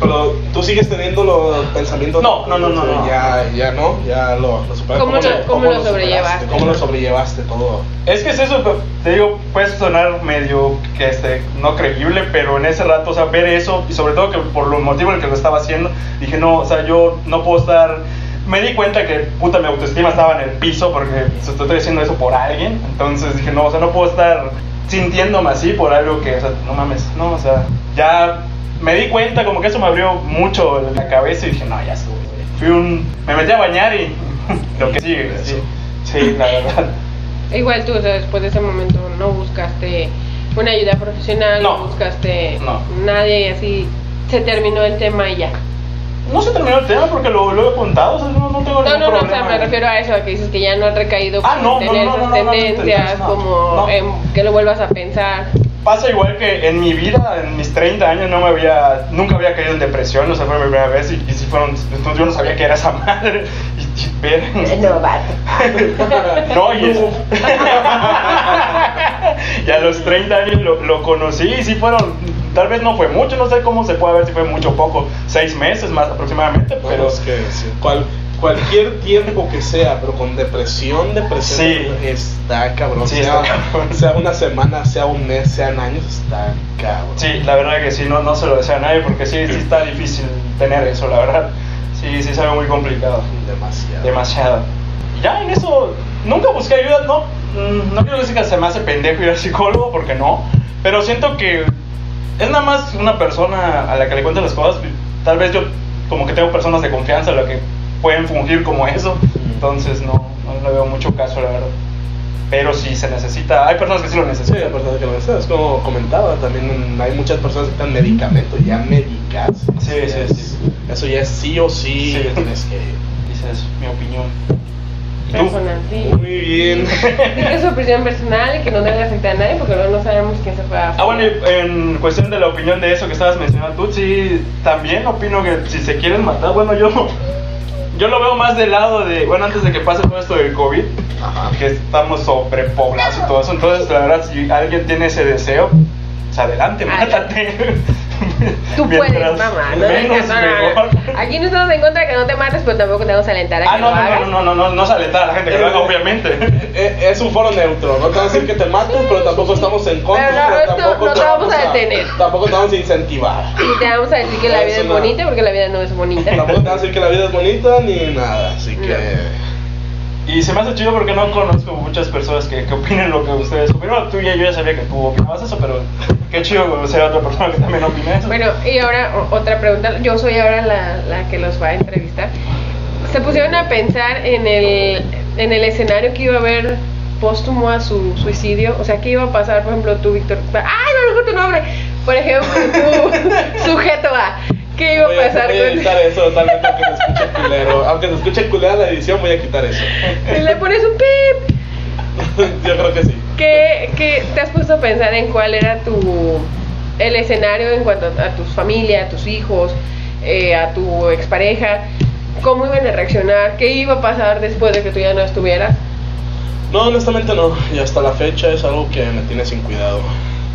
Pero tú sigues teniendo los pensamientos. No, no, no, no, no. Ya, ya no, ya lo, lo superaste. ¿Cómo lo- se- cómo lo sobrellevaste? ¿Cómo lo sobrellevaste todo? Es que es eso, pero te digo, puede sonar medio que este, no creíble, pero en ese rato, o sea, ver eso, y sobre todo que por lo motivo en el que lo estaba haciendo, dije, no, o sea, yo no puedo estar. Me di cuenta que puta mi autoestima estaba en el piso porque se estoy haciendo eso por alguien. Entonces dije, no, o sea, no puedo estar sintiéndome así por algo que, o sea, no mames, no, o sea, ya me di cuenta como que eso me abrió mucho la cabeza y dije, no, ya estuvo. güey". Fui un. Me metí a bañar y lo que sigue, sí, sí, la verdad. Igual tú, o sea, después de ese momento no buscaste una ayuda profesional, no, No. buscaste No. nadie y así se terminó el tema y ya. No se terminó el tema porque lo, lo he contado, o sea, no, no tengo No, ningún no, no, o problema. sea, me refiero a eso, a que dices que ya no has recaído Ah, no, en no, tener no, no, esas no, no, no, tendencias, no, como no. que lo vuelvas a pensar. Pasa igual que en mi vida, en mis 30 años, no me había, nunca había caído en depresión, o sea, fue mi primera vez y, y sí fueron, entonces yo no sabía que era esa madre. Y, y ver. No, vato. No, y eso. y a los 30 años lo, lo conocí y sí fueron, tal vez no fue mucho, no sé cómo se puede ver si fue mucho o poco, seis meses más aproximadamente, Pero pero es que sí, cual- cualquier tiempo que sea, pero con depresión, depresión Sí. está cabrón. Sí, sea, está cabrón. sea una semana, sea un mes, sean años, está cabrón. Sí, la verdad que sí, no, no se lo deseo a nadie porque sí, sí está difícil tener eso, la verdad. Sí, sí, se ve muy complicado. Demasiado. Demasiado. Y ya en eso, nunca busqué ayuda, no. mm, No quiero decir que se me hace pendejo ir al psicólogo porque no. Pero siento que es nada más una persona a la que le cuento las cosas. Tal vez yo, como que tengo personas de confianza a la que pueden fungir como eso. Entonces no, no le veo mucho caso, la verdad. Pero sí se necesita. Hay personas que sí lo Sí, necesitan. hay personas que lo necesitan. Es como comentaba, también hay muchas personas que necesitan medicamentos, ya medicarse. Sí, Eso sí, es- sí. Eso ya es sí o sí, Sí. tienes que Dices mi opinión. Personal, sí. Muy bien. Dice que es su opinión personal y que no debe afectar a nadie porque luego no sabemos quién se fue a... Ah, bueno, y en cuestión de la opinión de eso que estabas mencionando tú, sí, también opino que si se quieren matar, bueno, yo, yo lo veo más del lado de, bueno, antes de que pase todo esto del COVID, Ajá. que estamos sobrepoblados y todo eso, entonces, la verdad, si alguien tiene ese deseo, pues adelante, mátate. Tú puedes, mamá. No, menos, vengas, no, no, no. mejor. Aquí no estamos en contra de que no te mates, pero tampoco te vamos a alentar a Ah, que no, lo no, hagas. no, no, no, no, no alentar a la gente que lo haga, obviamente. Eh, Es un foro neutro, no te vamos a decir que te mates, pero tampoco estamos en contra. Pero no, esto tampoco no te vamos a detener. Tampoco te vamos a incentivar. Y te vamos a decir que la vida es no. bonita porque la vida no es bonita. Tampoco te vamos a decir que la vida es bonita ni nada, así que. Y se me hace chido porque no conozco muchas personas que, que opinen lo que ustedes opinan. Tú ya, yo ya sabía que tú opinabas eso, pero qué chido ser otra persona que también opine eso. Bueno, y ahora otra pregunta. Yo soy ahora la, la que los va a entrevistar. ¿Se pusieron a pensar en el, en el escenario que iba a haber póstumo a su suicidio? O sea, ¿qué iba a pasar, por ejemplo, tú, Víctor? ¡Ay, no dijo tu nombre! Por ejemplo, tú, sujeto A. ¿Qué iba Voy a a, pasar voy a editar eso totalmente aunque se escuche culero. Aunque se escuche culera la edición, voy a quitar eso. Le pones un pip. Yo creo que sí. ¿Qué, qué te has puesto a pensar en cuál era tu el escenario en cuanto a, tu familia, a tus hijos, eh, a tu expareja? ¿Cómo iban a reaccionar? ¿Qué iba a pasar después de que tú ya no estuvieras? No, honestamente no. Y hasta la fecha es algo que me tiene sin cuidado.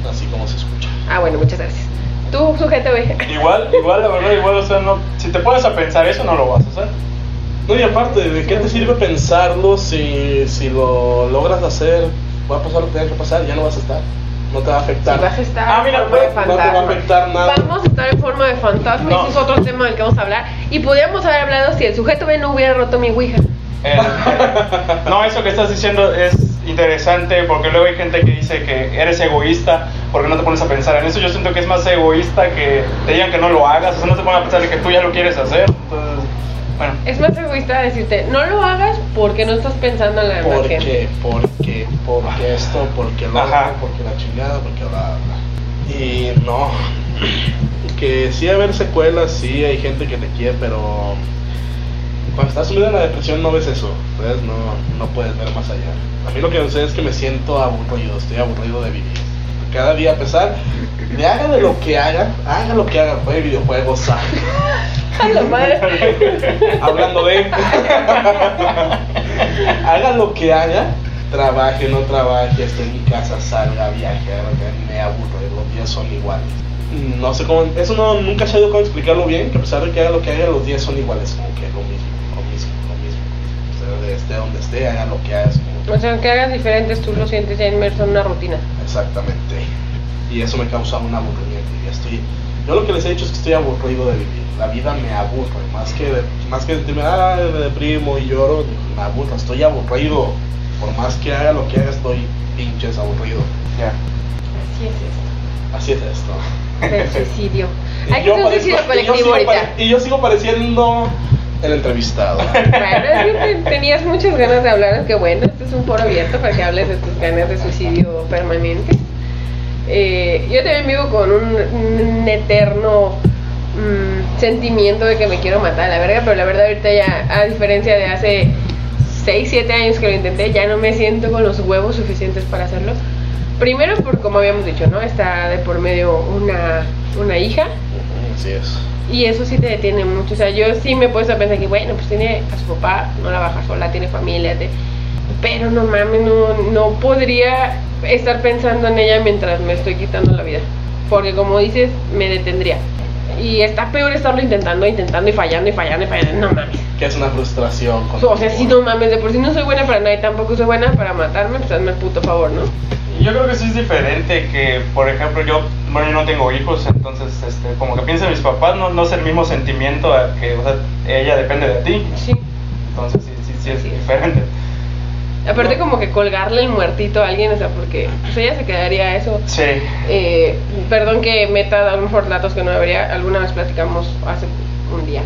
Así como se escucha. Ah, bueno, muchas gracias. Tú, sujeto B. Igual, igual, la verdad, igual, o sea, no, si te pones a pensar eso, no lo vas a hacer. No, y aparte, ¿de qué te sirve pensarlo si, si lo logras hacer? Va a pasar lo que tenga que pasar, ya no vas a estar. No te va a afectar. Si vas a estar Ah, mira, en forma de no- no te va a fantasma. afectar nada. Vamos a estar en forma de fantasma, No. ese es otro tema del que vamos a hablar. Y podríamos haber hablado si el sujeto B no hubiera roto mi ouija. Eh, no, eso que estás diciendo es interesante porque luego hay gente que dice que eres egoísta porque no te pones a pensar en eso. Yo siento que es más egoísta que te digan que no lo hagas, o sea, no te ponen a pensar que tú ya lo quieres hacer. Entonces, bueno, Es más egoísta decirte, no lo hagas porque no estás pensando en la demás gente. Porque, porque, porque esto, porque lo Ajá. otro, porque la chingada, porque bla, bla. Y no. Que sí haber secuelas, sí hay gente que te quiere, pero cuando estás sumido en la depresión no ves eso, ¿sabes? No, no puedes ver más allá. A mí lo que me sucede es que me siento aburrido, estoy aburrido de vivir. Cada día a pesar de haga de lo que haga, haga lo que haga, juegue videojuegos, ah, A la madre. hablando de haga lo que haga trabaje no trabaje esté en mi casa salga viaje haga lo que me aburro los días son iguales no sé cómo eso no nunca he sabido cómo explicarlo bien que a pesar de que haga lo que haga los días son iguales como que mismo lo mismo esté donde esté haga lo que haga O sea, que hagas diferentes, tú lo sientes ya inmerso en una rutina. exactamente y eso me causa un aburrimiento y ya estoy yo lo que les he dicho es que estoy aburrido de vivir la vida me aburre más que de- más que sentirme ah, me deprimo y lloro me aburro estoy aburrido por más que haga lo que haga estoy pinches aburrido ya. Así es esto. así es esto Del suicidio. Hay que hacer un suicidio y yo colectivo ahorita. y yo sigo pareciendo el entrevistado Bueno, es que te- tenías muchas ganas de hablar, que bueno, este es un foro abierto para que hables de tus ganas de suicidio permanente. Eh, yo también vivo con un, un eterno mm, sentimiento de que me quiero matar, la verga, pero la verdad ahorita ya, a diferencia de hace 6, 7 años que lo intenté, ya no me siento con los huevos suficientes para hacerlo. Primero por como habíamos dicho, ¿no? Está de por medio una, una hija. Así es Y eso sí te detiene mucho. O sea, yo sí me he puesto a pensar que, bueno, pues tiene a su papá, no la baja sola, tiene familia. te- Pero no mames, no, no podría estar pensando en ella mientras me estoy quitando la vida. Porque como dices, me detendría. Y está peor estarlo intentando, intentando y fallando y fallando y fallando. No mames. que es una frustración O sea, si no mames, de por sí no soy buena para nada y tampoco soy buena para matarme, pues hazme el puto favor, ¿no? Yo creo que sí es diferente que, por ejemplo, yo, bueno, yo no tengo hijos, entonces, este, como que pienso en mis papás, no, no es el mismo sentimiento a que, o sea, ella depende de ti, Sí. entonces sí, sí, sí es. diferente. Aparte como que colgarle el muertito a alguien, o sea, porque pues ella se quedaría eso. Sí, Eh, perdón que meta a lo mejor datos que no debería. Alguna vez platicamos hace un día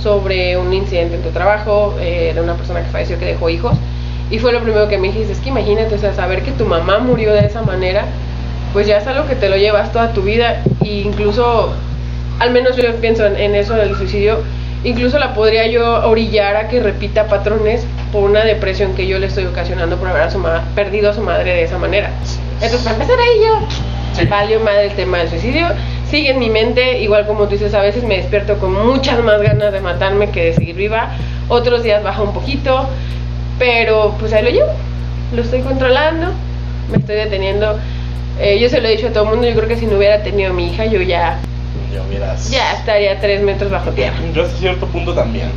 sobre un incidente en tu trabajo eh, de una persona que falleció que dejó hijos. Y fue lo primero que me dijiste, es que imagínate, o sea, saber que tu mamá murió de esa manera, pues ya es algo que te lo llevas toda tu vida. E incluso, al menos yo pienso en, en eso del suicidio, incluso la podría yo orillar a que repita patrones por una depresión que yo le estoy ocasionando por haber a su ma- perdido a su madre de esa manera. Entonces, para empezar ahí yo, Sí. valió madre el tema del suicidio. Sigue en mi mente, igual como tú dices, a veces me despierto con muchas más ganas de matarme que de seguir viva. Otros días baja un poquito, pero pues ahí lo llevo. Lo estoy controlando, me estoy deteniendo. Eh, yo se lo he dicho a todo el mundo, yo creo que si no hubiera tenido a mi hija, yo ya, ya estaría tres metros bajo tierra. yo hasta cierto punto también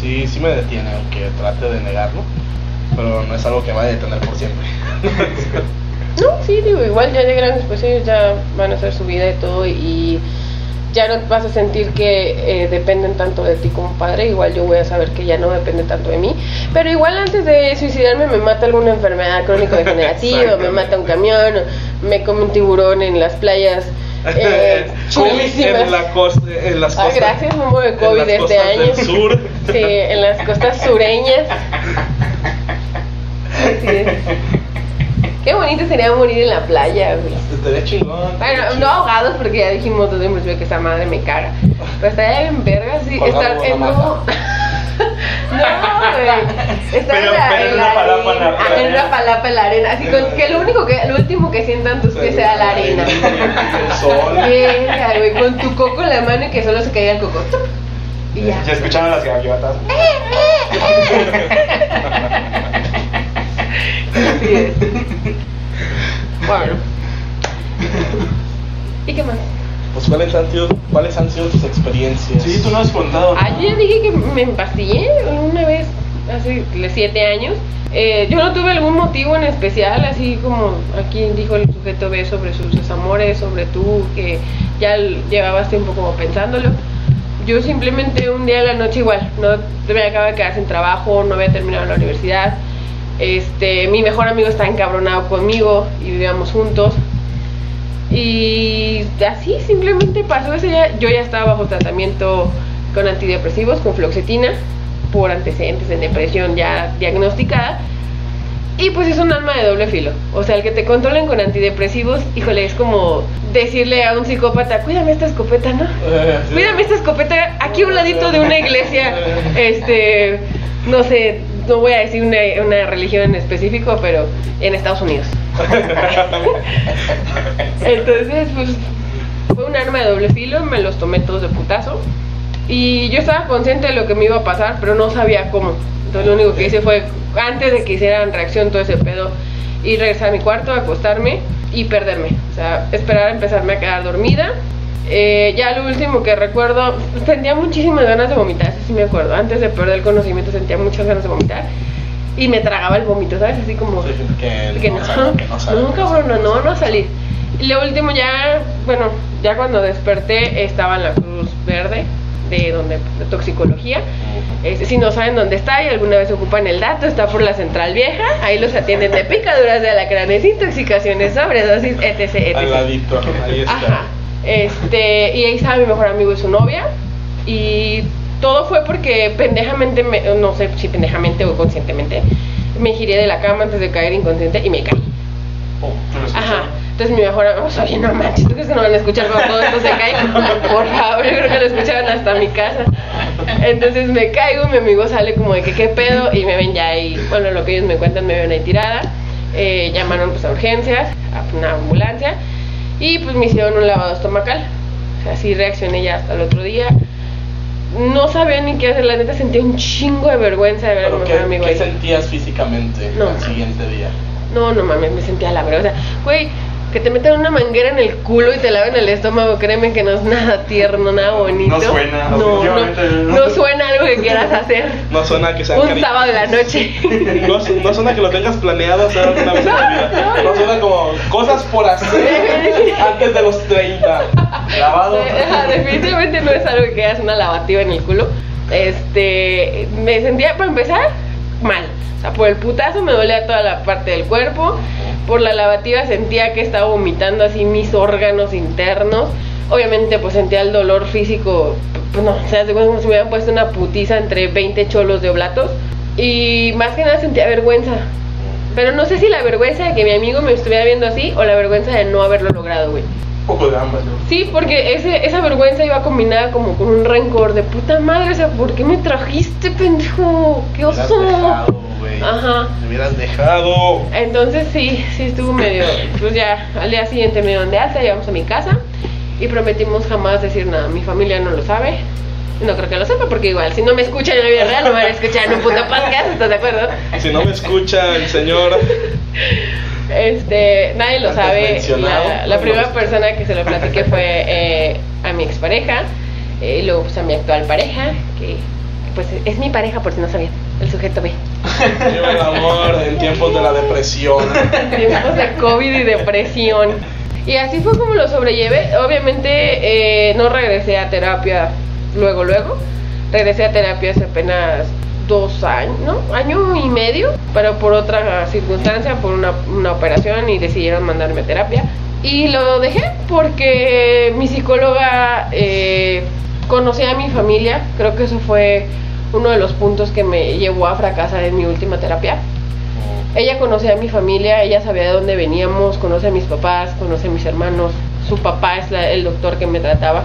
sí sí me detiene aunque trate de negarlo pero no es algo que vaya a detener por siempre No, sí, digo, igual ya de grandes, pues ellos ya van a hacer su vida y todo. Y ya no vas a sentir que eh, dependen tanto de ti como padre, igual yo voy a saber que ya no depende tanto de mí, pero igual antes de suicidarme me mata alguna enfermedad crónico-degenerativa, me mata un camión, me come un tiburón en las playas. Eh, chulísimas. en, la costa, en las Ah, costas. gracias, me de en COVID las este año. del sur. Sí, en las costas sureñas. Así es. Qué bonito sería morir en la playa, güey. Estaría chingón. Bueno, no ahogados porque ya dijimos desde un principio que esa madre me caga. Pero estaría en verga, sí. Estar en no. güey. Estar Pero- en la, pero en la palapa en la- arena. En una palapa en la arena. Así con, que lo único que, lo último que sientan tus pies sea la arena. El sol. Verga, güey, con tu coco en la mano y que solo se caiga el coco. Y ya. Ya escucharon las gaviotas. Así es. Bueno. ¿Y qué más? Pues, ¿cuáles han, sido, ¿cuáles han sido tus experiencias? Sí, tú no has contado. Ayer dije que me empastillé una vez, hace siete años. Eh, yo no tuve algún motivo en especial, así como aquí dijo el sujeto B sobre sus desamores, sobre tú, que ya llevabas tiempo como pensándolo. Yo simplemente un día de la noche igual, no me acaba de quedar sin trabajo, no había terminado la universidad. Este, mi mejor amigo estaba encabronado conmigo y vivíamos juntos. Y así simplemente pasó ese día. Yo ya estaba bajo tratamiento con antidepresivos, con fluoxetina, por antecedentes de depresión ya diagnosticada. Y pues es un alma de doble filo. O sea, el que te controlen con antidepresivos, híjole, es como decirle a un psicópata, cuídame esta escopeta, ¿no? Eh. Cuídame esta escopeta aquí a un ladito de una iglesia, este, no sé, no voy a decir una, una religión en específico, pero en Estados Unidos. Entonces, pues, fue un arma de doble filo, me los tomé todos de putazo. Y yo estaba consciente de lo que me iba a pasar, pero no sabía cómo. Entonces lo único que hice fue, antes de que hicieran reacción todo ese pedo, ir regresar a mi cuarto, acostarme y perderme. O sea, esperar a empezarme a quedar dormida. Eh, ya lo último que recuerdo, sentía muchísimas ganas de vomitar, eso sí me acuerdo. Antes de perder el conocimiento sentía muchas ganas de vomitar. Y me tragaba el vómito, ¿sabes? Así como... Sí, que, Que no, sabe, que no sabe. no, cabrón, no, no, no salir. Y lo último ya, bueno, ya cuando desperté estaba en la Cruz Verde, de donde, de toxicología. Este, si no saben dónde está y alguna vez ocupan el dato, está por la Central Vieja. Ahí los atienden de picaduras de alacranes, intoxicaciones, sobredosis, etc, etc. Al ladito, ahí está. Ajá. Este, y ahí estaba mi mejor amigo y su novia. Y todo fue porque pendejamente, me- no sé si pendejamente o conscientemente, me giré de la cama antes de caer inconsciente y me caí. Oh. Ajá. Entonces mi mejor amigo, oye, no manches, ¿tú crees que no van a escuchar cuando todo esto se cae? Por favor, yo creo que lo escucharon hasta mi casa. Entonces me caigo, mi amigo sale como de que qué pedo y me ven ya ahí, bueno, lo que ellos me cuentan, me ven ahí tirada. Eh, llamaron pues a urgencias, a una ambulancia y pues me hicieron un lavado estomacal. Así reaccioné ya hasta el otro día. No sabía ni qué hacer, la neta sentía un chingo de vergüenza de ver a mi ¿Pero mejor qué, amigo qué ahí. sentías físicamente No, al siguiente día? No, no mames, me sentía la verdad. O sea, güey, que te metan una manguera en el culo y te laven el estómago, créeme que no es nada tierno, nada bonito. No suena, no, no, definitivamente no. no suena algo que quieras hacer. No suena que sea Un sábado de la noche. No, no suena que lo tengas planeado hacer alguna vez en tu vida. No suena como cosas por hacer antes de los 30. Lavado. Ajá, Definitivamente no es algo que hagas una lavativa en el culo. Este, me sentía, para empezar, mal. O sea, por el putazo me dolía toda la parte del cuerpo. Por la lavativa sentía que estaba vomitando así mis órganos internos. Obviamente, pues sentía el dolor físico. Pues no, o sea, de como si me hubieran puesto una putiza entre 20 cholos de oblatos. Y más que nada sentía vergüenza. Pero no sé si la vergüenza de que mi amigo me estuviera viendo así o la vergüenza de no haberlo logrado, güey. Un poco de ambas, ¿no? Sí, porque ese, esa vergüenza iba combinada como con un rencor de puta madre, o sea, ¿por qué me trajiste, pendejo? ¡Qué Me hubieras oso! dejado, güey. Ajá. Me hubieras dejado. Entonces sí, sí estuvo medio, pues ya al día siguiente me dieron de alta, llegamos a mi casa y prometimos jamás decir nada. Mi familia no lo sabe, no creo que lo sepa porque igual si no me escuchan en la vida real no me van a escuchar en un puto podcast, ¿estás de acuerdo? Si no me escucha el señor. Este, nadie lo sabe. La, la no primera persona que se lo platiqué fue eh, a mi expareja, eh, y luego pues a mi actual pareja, que pues es mi pareja por si no sabían, el sujeto B. Viva el amor en tiempos de la depresión. Tiempos de COVID y depresión. Y así fue como lo sobrellevé. Obviamente eh, no regresé a terapia luego, luego. Regresé a terapia hace apenas dos años, ¿no? Año y medio, pero por otra circunstancia, por una, operación y decidieron mandarme a terapia. Y lo dejé porque mi psicóloga eh, conocía a mi familia. Creo que eso fue uno de los puntos que me llevó a fracasar en mi última terapia. Ella conocía a mi familia, ella sabía de dónde veníamos, conoce a mis papás, conoce a mis hermanos. Su papá es el doctor que me trataba.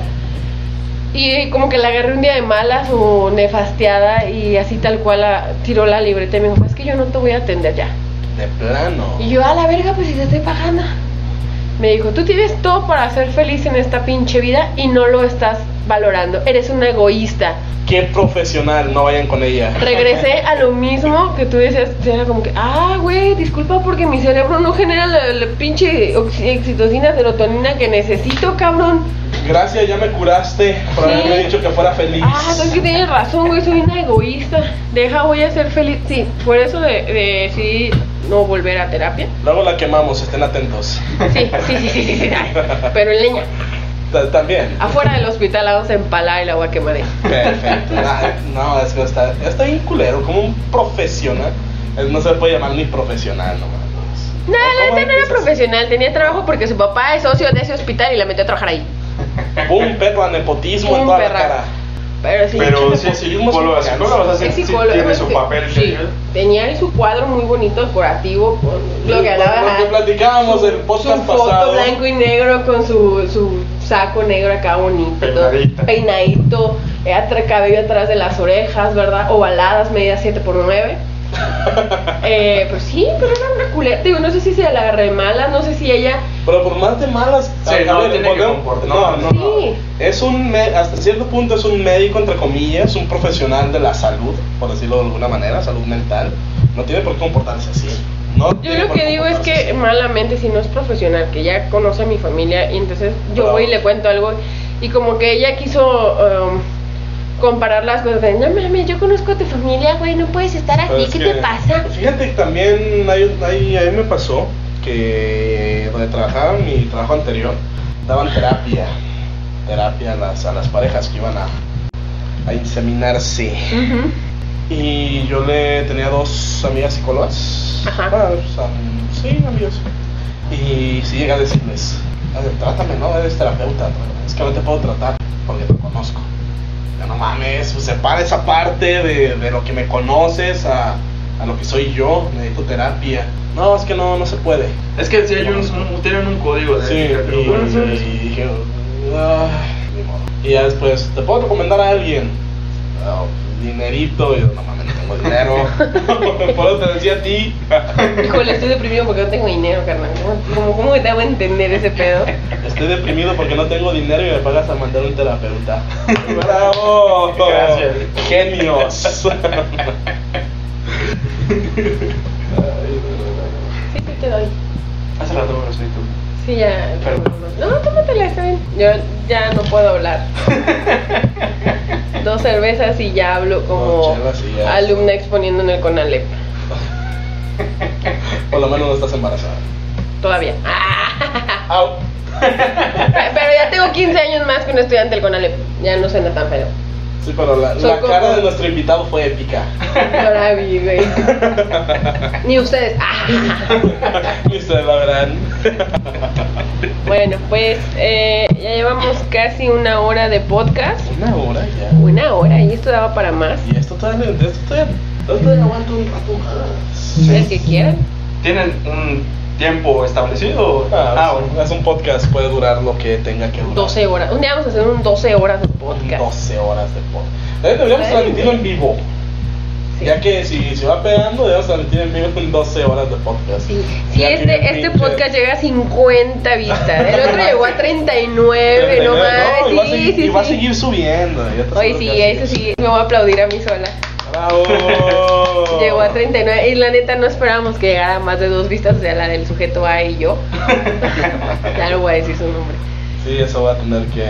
Y como que la agarré un día de malas o nefasteada y así tal cual la, tiró la libreta y me dijo, es que yo no te voy a atender ya. De plano. Y yo, a la verga, pues si te estoy pagando. Me dijo, tú tienes todo para ser feliz en esta pinche vida y no lo estás valorando. Eres un egoísta. Qué profesional, no vayan con ella. Regresé a lo mismo que tú decías, era como que, ah, güey, disculpa porque mi cerebro no genera la, la pinche oxi- oxitocina, serotonina que necesito, cabrón. Gracias, ya me curaste por Sí. haberme dicho que fuera feliz. Ah, es que tienes razón, güey, soy una egoísta. Deja, voy a ser feliz. Sí, por eso de, de decidí no volver a terapia. Luego la quemamos, estén atentos. Sí, sí, sí, sí, sí, sí, pero en leña. También. Afuera del hospital vamos a empalar y la voy a quemar ahí. Perfecto. No, es que está, está bien culero, como un profesional. No se le puede llamar ni profesional nomás. No, la ¿Cómo neta no era profesional, tenía trabajo porque su papá es socio de ese hospital y la metió a trabajar ahí. Un perro a nepotismo en toda la cara. Pero sí. Pero sí, sí, psicóloga, psicóloga, o sea, sí, sí psicólogo, tiene su sí, papel. sí. que- Tenía ahí su cuadro muy bonito, decorativo, con lo que hablaba. lo que platicábamos Su- del podcast su foto pasado. blanco y negro con su, su saco negro acá bonito. Peinadita. Peinadito, eh, cabello atrás de las orejas, ¿verdad? Ovaladas, medida 7 por 9 eh, pues sí, pero era una culera. Digo, no sé si se la agarré mala, no sé si ella. Pero por más de malas. Sí, no, ver, tiene que comportar- No, no, no. Sí. Es un. me- hasta cierto punto es un médico, entre comillas, un profesional de la salud, por decirlo de alguna manera, salud mental. No tiene por qué comportarse así. No Yo lo que digo es que así. malamente, si no es profesional, que ya conoce a mi familia, y entonces yo voy y le cuento algo, y como que ella quiso um, comparar las cosas, de, no mames, yo conozco a tu familia, güey, no puedes estar así, es ¿qué que- te pasa? Fíjate que también hay, hay- a mí me pasó que donde trabajaba mi trabajo anterior, daban terapia. Terapia a las, a las parejas que iban a, a inseminarse. Y yo le tenía dos amigas psicólogas. Ajá. Sea, sí, amigas. Y si llega a decirles, "A ver, trátame, ¿no? Eres terapeuta. Es que no te puedo tratar porque te conozco. No mames, pues, separa esa parte de, de lo que me conoces a, a lo que soy yo. Necesito terapia. No, es que no, no se puede. Es que si hay un, un- tienen un código de Sí, ética, y, dije, "Ay, ni modo". Y ya después, ¿te puedo recomendar a alguien? "Ah, dinerito, y yo, no mames, no tengo dinero. Por eso te decía a ti. Híjole, estoy deprimido porque no tengo dinero, carnal. ¿Cómo, cómo, te hago entender ese pedo? Estoy deprimido porque no tengo dinero y me pagas a mandar un terapeuta. ¡Bravo! Gracias. Genios. Sí, sí te doy. Hace rato me lo soy tú. Sí, ya. Perdón. No, tómatela, está bien. Yo ya no puedo hablar. Dos cervezas y ya hablo como Dos chelas y ya. alumna exponiendo en el CONALEP. Por lo menos no estás embarazada. Todavía. Au. Pero ya tengo 15 años más que un estudiante del CONALEP. Ya no suena tan feo. Sí, pero la, la como- cara de nuestro invitado fue épica. Ahora vi, güey. Ni ustedes. Y ustedes la verán. Bueno, pues eh, ya llevamos casi una hora de podcast. Una hora ya. Una hora y esto daba para más. Y esto todavía, esto todavía, esto todavía aguanta un rato más. El que quieran. ¿Tienen un tiempo establecido? Ah, Ah, es, un, es un podcast, puede durar lo que tenga que durar. 12 horas. Un día vamos a hacer un 12 horas de podcast. 12 horas de podcast. También deberíamos Ay. transmitirlo en vivo. Sí. Ya que si se va pegando, debemos transmitir en vivo en 12 horas de podcast. Sí. Si este, este pinche- podcast llega a 50 vistas, el otro llegó a 39, no 39, mames. y va a sí, seguir, sí, y va a seguir subiendo. aseguro sí, eso sí, me voy a aplaudir a mí sola. ¡Bravo! Llegó a 39 y la neta no esperábamos que llegara a más de dos vistas, o sea, la del sujeto A y yo. ya no voy a decir su nombre. Sí, eso va a tener que,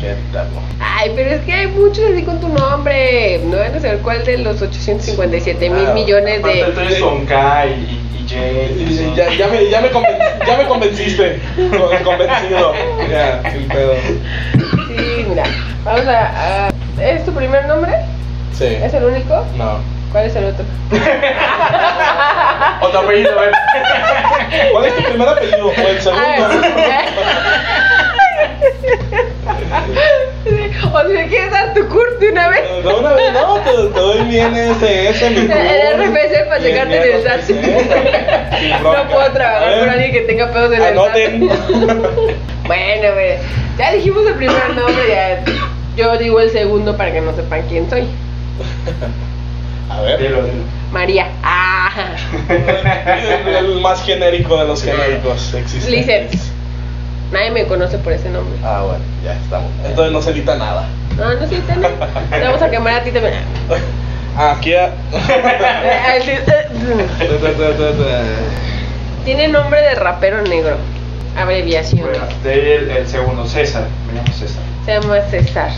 ¿Qué tal? Ay, pero es que hay muchos así con tu nombre. No van a saber cuál de los 857 mil millones Aparte, de. tú eres con K y, y, y J. y son- Ya, ya, me, ya, me conven- ya me convenciste. Con- Convencido. Ya, sin pedo. Sí, mira. Vamos a, a- ¿Es tu primer nombre? Sí. ¿Es el único? No. ¿Cuál es el otro? Otro apellido, a ver. ¿Cuál es tu primer apellido? ¿O el segundo? o si me quieres dar tu curso de una vez. De una vez, no, te, te doy mi NSS, mi El RFC para checarte en el SAT. No puedo trabajar con alguien que tenga pedos en el Anoten. Bueno, güey. Ya dijimos el primer nombre, ya. Yo digo el segundo para que no sepan quién soy. A ver. Dilo, dilo. María. Ah. El, el más genérico de los genéricos existentes. Lizeth. Nadie me conoce por ese nombre. Ah, bueno, ya estamos. Entonces no se edita nada. No, no sí, también. Te vamos a quemar a ti también. Aquí a... Tiene nombre de rapero negro. Abreviación. Bueno, de ahí el, el segundo, César. Me llamo César. Se llama César.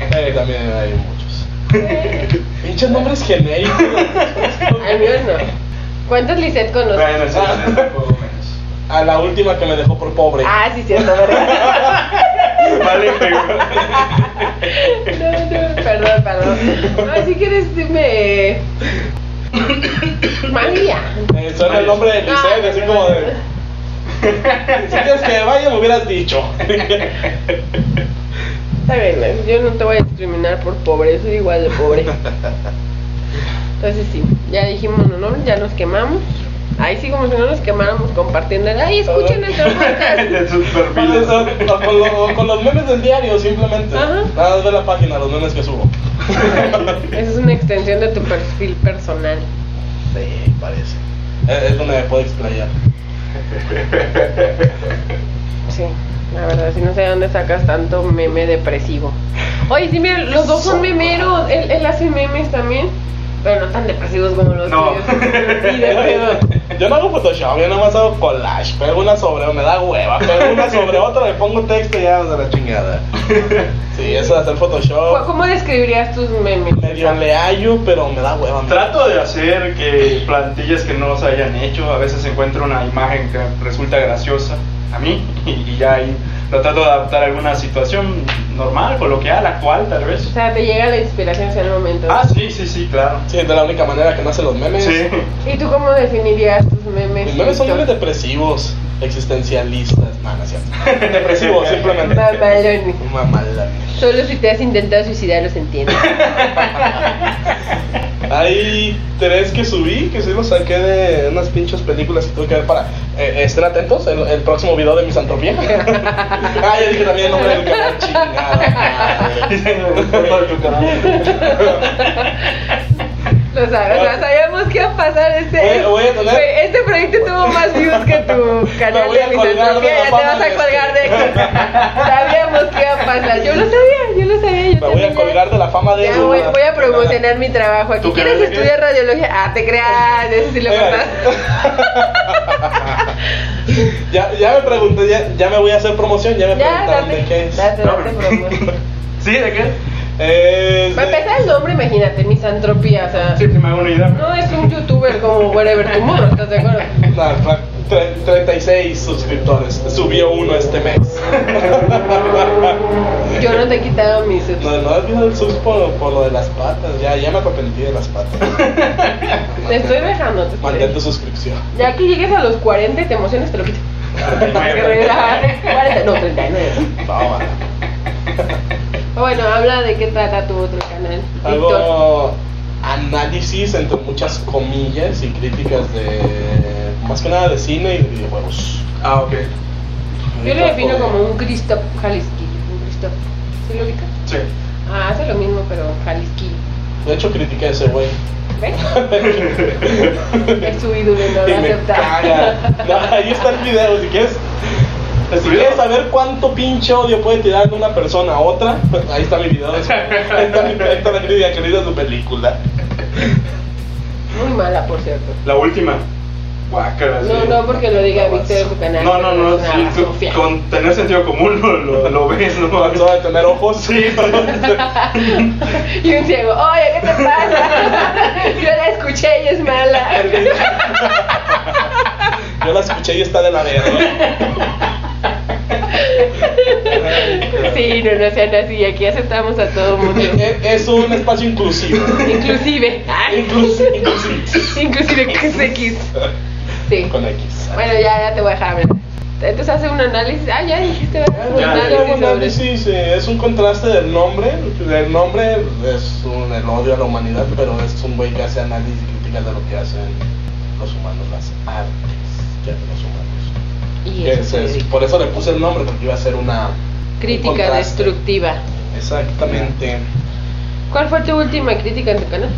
Eh, también hay. Pinches nombres genéricos. Al mío no. ¿Cuántos Lisette conoces? Bueno, sí, Ah. A la última que me dejó por pobre. Ah, sí, cierto, ¿verdad? Vale, pegó. No, no, perdón, perdón. No, si quieres, dime. María. Eh, suena el nombre de Lisette, No, así no, como no, de. Si quieres que vaya, me hubieras dicho. Está bien, yo no te voy a discriminar por pobre, soy igual de pobre. Entonces sí, ya dijimos no, no, ya nos quemamos. Ahí sí como si no nos quemáramos compartiendo. Ay, escuchen nuestro podcast. De sus con, lo- con los memes del diario, simplemente. Ajá. Nada más ve la página, los memes que subo. Esa es una extensión de tu perfil personal. Sí, parece. Es, es donde me puedo explayar. Sí, la verdad, sí no sé de dónde sacas tanto meme depresivo. Oye, sí, mira, los dos son memeros. Él, él hace memes también, pero no tan depresivos como los No. tuyos. Yo no hago Photoshop, yo nada más hago collage. Pego una sobre, me da hueva. Pego una sobre otra, le pongo texto y ya de la chingada. Sí, eso de hacer Photoshop. ¿Cómo describirías tus memes? Medio le hallo, pero me da hueva. Trato de hacer que plantillas que no se hayan hecho, a veces encuentro una imagen que resulta graciosa a mí y, ya ahí lo trato de adaptar a alguna situación normal, coloquial, actual tal vez. O sea, te llega la inspiración en el momento. Ah, sí, sí, sí, claro. Sí, de la única manera que nacen los memes. Sí. ¿Y tú cómo definirías tus memes? Mis memes son memes depresivos, existencialistas. Es cierto. Depresivos, simplemente. Mamalones. Mamalones. Solo si te has intentado suicidar los entiendo. Hay tres que subí, que sí los saqué de unas pinches películas que tuve que ver para... Eh, estén atentos, el, el próximo video de misantropía. ah, ya dije también el nombre del canal, chingada madre. Sabes, ya sabíamos que iba a pasar este. Voy a- voy a tener- Güey, Este proyecto tuvo más views que tu canal de a colgar de misantropía. la Ya te vas a de colgar de este. Sabíamos que iba a pasar. Yo lo sabía, yo lo sabía. Yo Me voy a colgar de la fama de Ya voy, voy a promocionar mi trabajo aquí. ¿Tu ¿Quieres estudiar radiología? Ah, te creas, eso sí lo cortas. ya, ya me pregunté, ya, ya me voy a hacer promoción, ya me Ya, preguntaron date, de qué es. date, date. ¿Sí? ¿De qué? Es Para de- empezar el nombre, imagínate, misantropía, o sea. Sí, sí, me hago una idea. No es un youtuber como Wherever Tomorrow, ¿estás de acuerdo? Tra- tre- 36 suscriptores. Subió uno este mes. Yo no te he quitado mis No, no has visto el sus por, por lo de las patas. Ya, ya me arrepentí de las patas. Te estoy dejando, te Mantén tu suscripción. Ya que llegues a los 40 y te emociones, te lo quito. 40, no, 39. No. Bueno, habla de qué trata tu otro canal. Víctor. Hago análisis entre muchas comillas y críticas de más que nada de cine y de videojuegos. Ah, ok. Yo lo defino como un Christoph Jalisquillo. Un Christoph. ¿Sí lo ubicas? Sí. Ah, hace lo mismo, pero Jalisquillo. De hecho, critiqué a ese güey. ¿Ves? Es su ídolo no lo acepta. caga. No, ahí está el video, si quieres. Si quieres saber cuánto pinche odio puede tirar de una persona a otra, ahí está mi video. Ahí está, mi- ahí está la crítica de su película. Muy mala, por cierto. La última. Guácala, sí. No, no porque lo diga Víctor en su canal. No, no, no, sí, con tener sentido común lo, lo, lo ves, ¿no? Solo de tener ojos. Sí, Y un ciego, oye, ¿qué te pasa? Yo la escuché y es mala. Yo la escuché y está de la verga. Sí, no, no sean así, aquí aceptamos a todo mundo. Es, es un espacio inclusivo. Inclusive. Inclusi- inclusive. Inclusive es X. Sí. Con X. Bueno, ya, ya te voy a dejar hablar. Entonces hace un análisis. Ah, ya dijiste, ¿verdad? Un Ya, análisis un análisis, eh, es un contraste del nombre. El nombre es un, el odio a la humanidad, pero es un güey que hace análisis y críticas de lo que hacen los humanos, las artes que hacen los humanos. Dedica. por eso le puse el nombre, porque iba a ser una un Crítica destructiva. Exactamente. ¿Cuál fue tu última crítica en tu canal?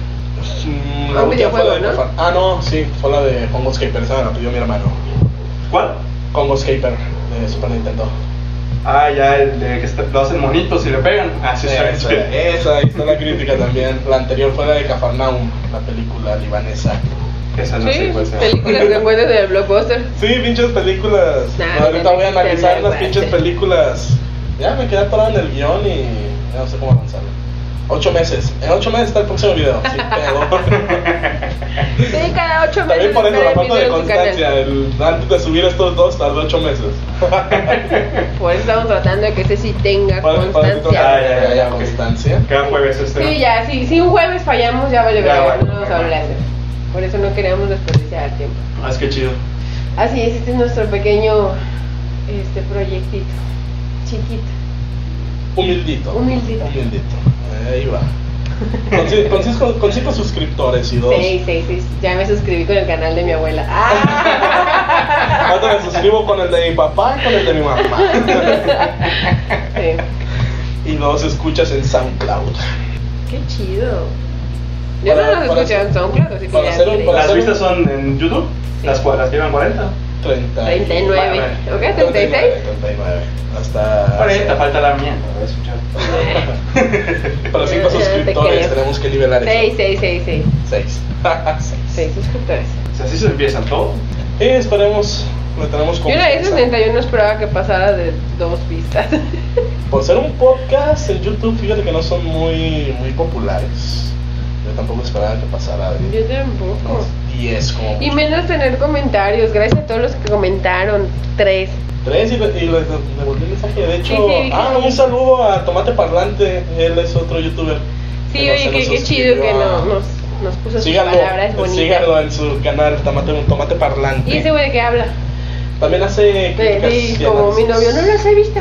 Mm, un última fue la de ¿no? Ah, no, sí, fue la de Congo Scaper, esa me la pidió mi hermano. ¿Cuál? Congo Scaper de Super Nintendo. Ah, ya, el de que está- lo hacen monitos y le pegan. Ah, sí, esa, sí, sí. esa, ahí está la crítica también. La anterior fue la de Cafarnaum, la película libanesa. Esa no sé Sí, cuál sea. películas que pones en el blockbuster. Sí, pinches películas. Nah, Ahorita voy a no analizar las pinches películas. Ya me quedé atorado en el guion y ya no sé cómo avanzar. Ocho meses. En ocho meses está el próximo video. Pedo. Sí, cada ocho meses. También por eso la falta de constancia. El, antes de subir estos dos tardó ocho meses. Por eso estamos tratando de que ese sí tenga Para- para constancia. tenga- Ah, ya, ya, ok. constancia. Cada jueves este. Sí, ya, si, si un jueves fallamos, ya vale, Ya, bueno, no vamos a bueno. hablar. Por eso no queremos desperdiciar el tiempo. Ah, es que chido. Así es, este es nuestro pequeño este proyectito. Chiquito. Humildito. Humildito. Humildito. Ahí va. Cinco, con cinco suscriptores y dos. Sí, sí, sí. Ya me suscribí con el canal de mi abuela. ¡Ah! Ahora me suscribo con el de mi papá y con el de mi mamá. Sí. y dos escuchas en SoundCloud. Qué chido. Yo Para- no los para escuché hacer- en SoundCloud, así que para ya hacer para ¿Las vistas son en YouTube? Sí. ¿Las cuales llevan 40? 30. 39. Bueno, ¿Ok? 36. 39. Hasta. 40, falta la mía, la voy a escuchar. Para cinco Ya, ya te suscriptores creo. tenemos que nivelar eso. 6, 6, 6, 6. Seis. Seis. 6 suscriptores. O sea, así se empiezan todo. Y esperemos. Le tenemos Yo una vez confianza. 61 no esperaba que pasara de dos vistas. Por ser un podcast en YouTube, fíjate que no son muy, muy populares. Yo tampoco esperaba que pasara Yo tampoco. unos 10 como Y menos tener comentarios. Gracias a todos los que comentaron. Tres. Tres y, le- y devolví el mensaje. De hecho, Sí, sí, ah, sí. un saludo a Tomate Parlante. Él es otro youtuber. Sí, que oye, qué, chido que no, nos, nos puso sus Síganlo, palabras bonitas. síganlo en su canal, Tomate, Tomate Parlante. ¿Y ese güey de qué habla? También hace críticas y como mi novio, no los he visto.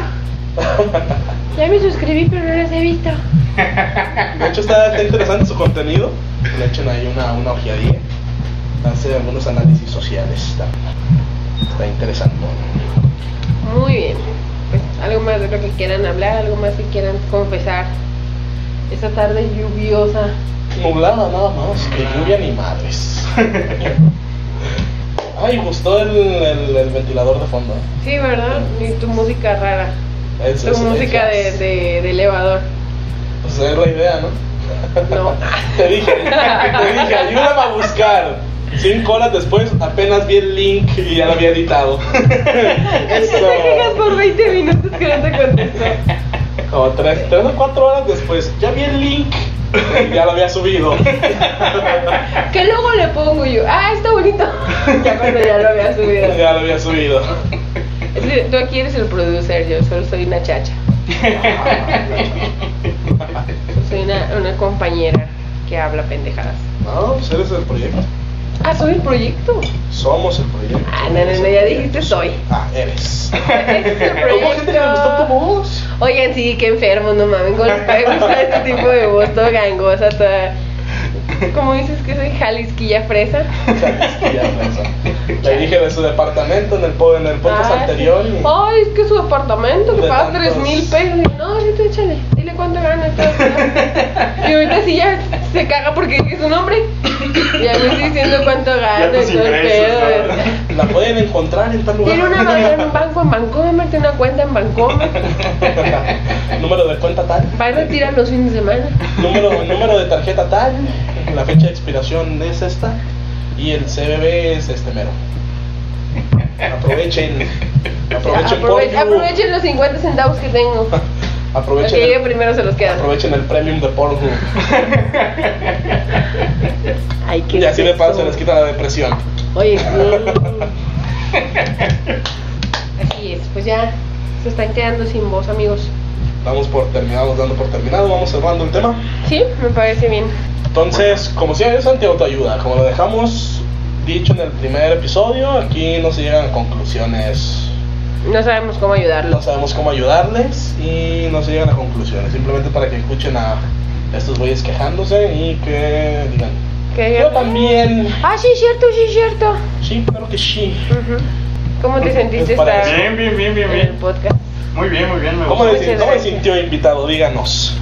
Ya me suscribí, pero no los he visto. De hecho, está, interesante su contenido. Le echen ahí una, una ojeadilla. Hace algunos análisis sociales. Está, está interesante. Muy bien. Pues algo más de lo que quieran hablar, algo más que quieran confesar. Esta tarde lluviosa. Nublada nada más, que lluvia ni madres. Ay, gustó el, el, el ventilador de fondo. Sí, ¿verdad? Y tu música rara. Tu es- música de, de elevador. Pues es la idea, ¿no? No. te dije, te dije, ayúdame a buscar. Cinco horas después apenas vi el link y ya lo había editado. Eso. Te quejas por 20 minutos que no te contestó. Como tres, tres o cuatro horas después, ya vi el link y ya lo había subido. ¿Qué luego le pongo yo? Ah, está bonito. Ya cuando ya lo había subido. ya lo había subido. Tú aquí eres el producer, yo solo soy una chacha. Soy una, una compañera que habla pendejadas. No, pues eres el proyecto. Ah, soy el proyecto. Somos el proyecto. Ah, no, no, no, ya dijiste soy. Ah, eres. Este es el ¿Cómo gente le gustó tu proyecto. voz? Oigan, sí, qué enfermo, no mames. ¿Cómo les puede gustar este tipo de voz toda gangosa, toda. ¿Cómo dices que soy jalisquilla fresa? Ya, fresa. Le dije de su departamento en el, en el podcast Ah, anterior. sí. y- Ay, es que su apartamento que De paga tantos- 3 mil pesos. Y, No, sí, échale, dile cuánto gana. todo eso". Y ahorita sí ya se caga porque es su nombre. Ya me estoy diciendo cuánto gana y todo el pedo. ¿no? La pueden encontrar en tal lugar. Tiene una en un banco en Bancomer, tiene una cuenta en Bancomer. número de cuenta tal. Va a retirar los fines de semana. Número, número de tarjeta tal. La fecha de expiración es esta. Y el CBB es este mero. Aprovechen. Aprovechen Aprove- Pornhub. aprovechen los 50 centavos que tengo. Aprovechen que llegue el, primero se los quedan. aprovechen el premium de Pornhub. Ay, qué Y así de paso se les quita la depresión. Oye, sí. Así es, pues ya se están quedando sin voz, amigos. Damos por terminado, dando por terminado, vamos cerrando el tema. Sí, me parece bien. Entonces, como siempre, es anti-autoayuda. Como lo dejamos dicho en el primer episodio, aquí no se llegan a conclusiones. No sabemos cómo No ayudarlos. sabemos cómo ayudarles y no se llegan a conclusiones. Simplemente para que escuchen a estos güeyes quejándose y que digan. Que Yo también. Ah, sí, cierto, sí, cierto. Sí, claro que sí. ¿Cómo te sentiste Es para estar Bien, bien, bien, bien, en el bien. podcast? Muy bien, muy bien, me ¿Cómo Muchas cómo le gracias. sintió invitado? Díganos.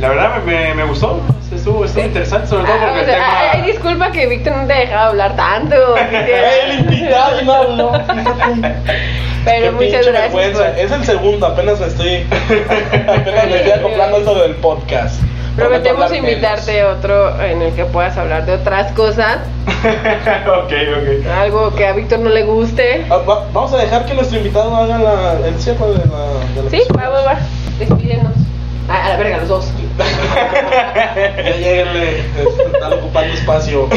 La verdad me, me, me gustó, estuvo, estuvo interesante, sobre todo Ah, porque o el sea, tema... ay, disculpa que Víctor no te ha dejado hablar tanto. El invitado no habló. Qué Pero muchas pinche gracias. por- Es el segundo, apenas me estoy. apenas me estoy acoplando esto del podcast. Prometemos invitarte otro en el que puedas hablar de otras cosas, ok, ok. algo que a Víctor no le guste. Ah, va- vamos a dejar que nuestro invitado haga la, el cierre de la. De la Sí, persona. va, va, va. Despídenos. Ah, a la verga, los dos. Ya lleguenle, están ocupando espacio.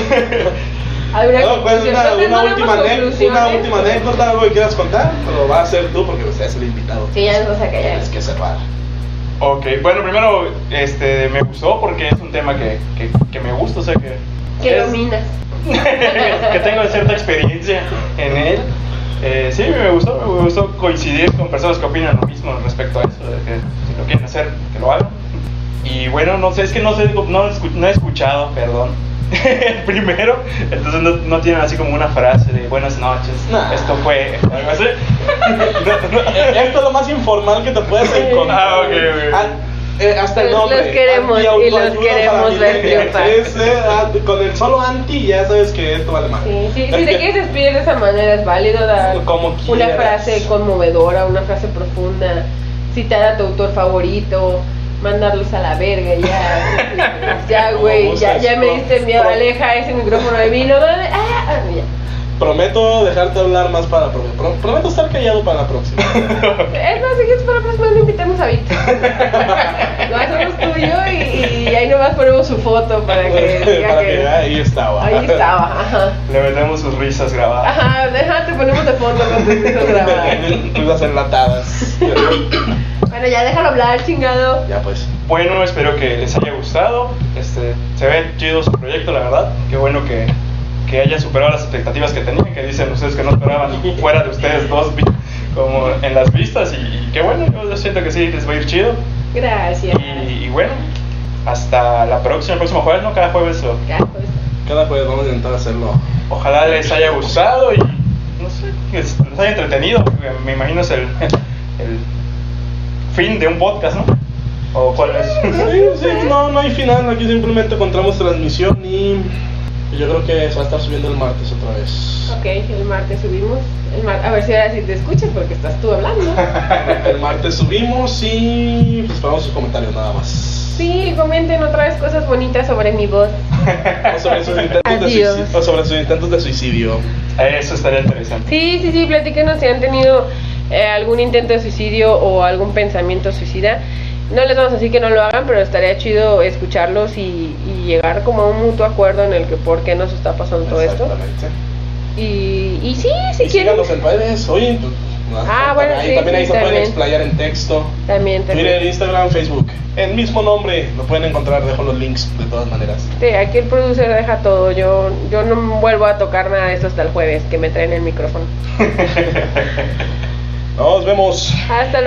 ¿Alguna No, pues una, una ¿no última, una última anécdota, algo que quieras contar, pero va a ser tú porque usted es el invitado. Sí, ya nos a callar. Tienes que cerrar. Ok, bueno, primero este, me gustó porque es un tema que, que, que me gusta, o sea que... Que es- dominas. que tengo cierta experiencia en él. Eh, sí, me gustó, me gustó coincidir con personas que opinan lo mismo respecto a eso, de que si lo quieren hacer, que lo hagan. Y bueno, no sé, es que no sé, no, no he escuchado, perdón, el primero, entonces no, no tienen así como una frase de buenas noches, Nah. esto fue, algo así. Esto es lo más informal que te puedes encontrar. Ah, ok, ok. Ah, eh, hasta el Los- nombre. los queremos y los queremos ver triunfar. Es, eh, con el solo anti ya sabes que esto vale más. Sí, sí, si te quieres despedir de esa manera es válido dar Como una frase conmovedora, una frase profunda, citar a tu autor favorito, mandarlos a la verga, ya, ya güey, ya, ya me pro- diste miedo, pro- aleja ese micrófono de mí, no, no, no, ah, ah, ya. Prometo dejarte hablar más para la próxima. Pro- Prometo estar callado para la próxima. Es más, si para la próxima lo invitamos a Víctor. Lo hacemos tuyo y, y ahí nomás ponemos su foto para que diga para que, que ahí estaba. ahí estaba, ajá. Le metemos sus risas grabadas. Ajá, déjate, ponemos de fondo con tus risas grabadas. Risas enlatadas. Bueno, ya déjalo hablar, chingado. ya pues. Bueno, espero que les haya gustado. Este, se ve chido su proyecto, la verdad. Qué bueno que, que haya superado las expectativas que tenían, que dicen ustedes que no esperaban fuera de ustedes dos como en las vistas. Y, y qué bueno, yo siento que sí les va a ir chido. Gracias. Y, y bueno, hasta la próxima, el próximo jueves, ¿no? Cada jueves. o-. Cada jueves vamos a intentar hacerlo. Ojalá les haya gustado y no sé, que les haya entretenido. Me imagino es el, el fin de un podcast, ¿no? ¿O cuál es? Sí, sí, no, no hay final. Aquí simplemente encontramos transmisión y yo creo que se va a estar subiendo el martes otra vez. Ok, el martes subimos. El mar- A ver si ahora sí te escuchas porque estás tú hablando. El martes subimos y pues esperamos sus comentarios nada más. Sí, comenten otra vez cosas bonitas sobre mi voz. O sobre sus intentos, de Adiós. suicidio, o sobre sus intentos de suicidio. Eso estaría interesante. Sí, sí, sí, platíquenos si han tenido eh, algún intento de suicidio o algún pensamiento suicida. No les vamos a decir que no lo hagan, pero estaría chido escucharlos y, y llegar como a un mutuo acuerdo en el que por qué nos está pasando todo esto. Exactamente. Y, y sí, si y quieren, síganos en redes. Oye, Ah, bueno, ahí, sí, también ahí sí, se pueden explayar en texto. también, también. Twitter, Instagram, Facebook. El mismo nombre, lo pueden encontrar, dejo los links de todas maneras. Sí, aquí el producer deja todo. Yo, yo no vuelvo a tocar nada de eso hasta el jueves, que me traen el micrófono. Nos vemos. Hasta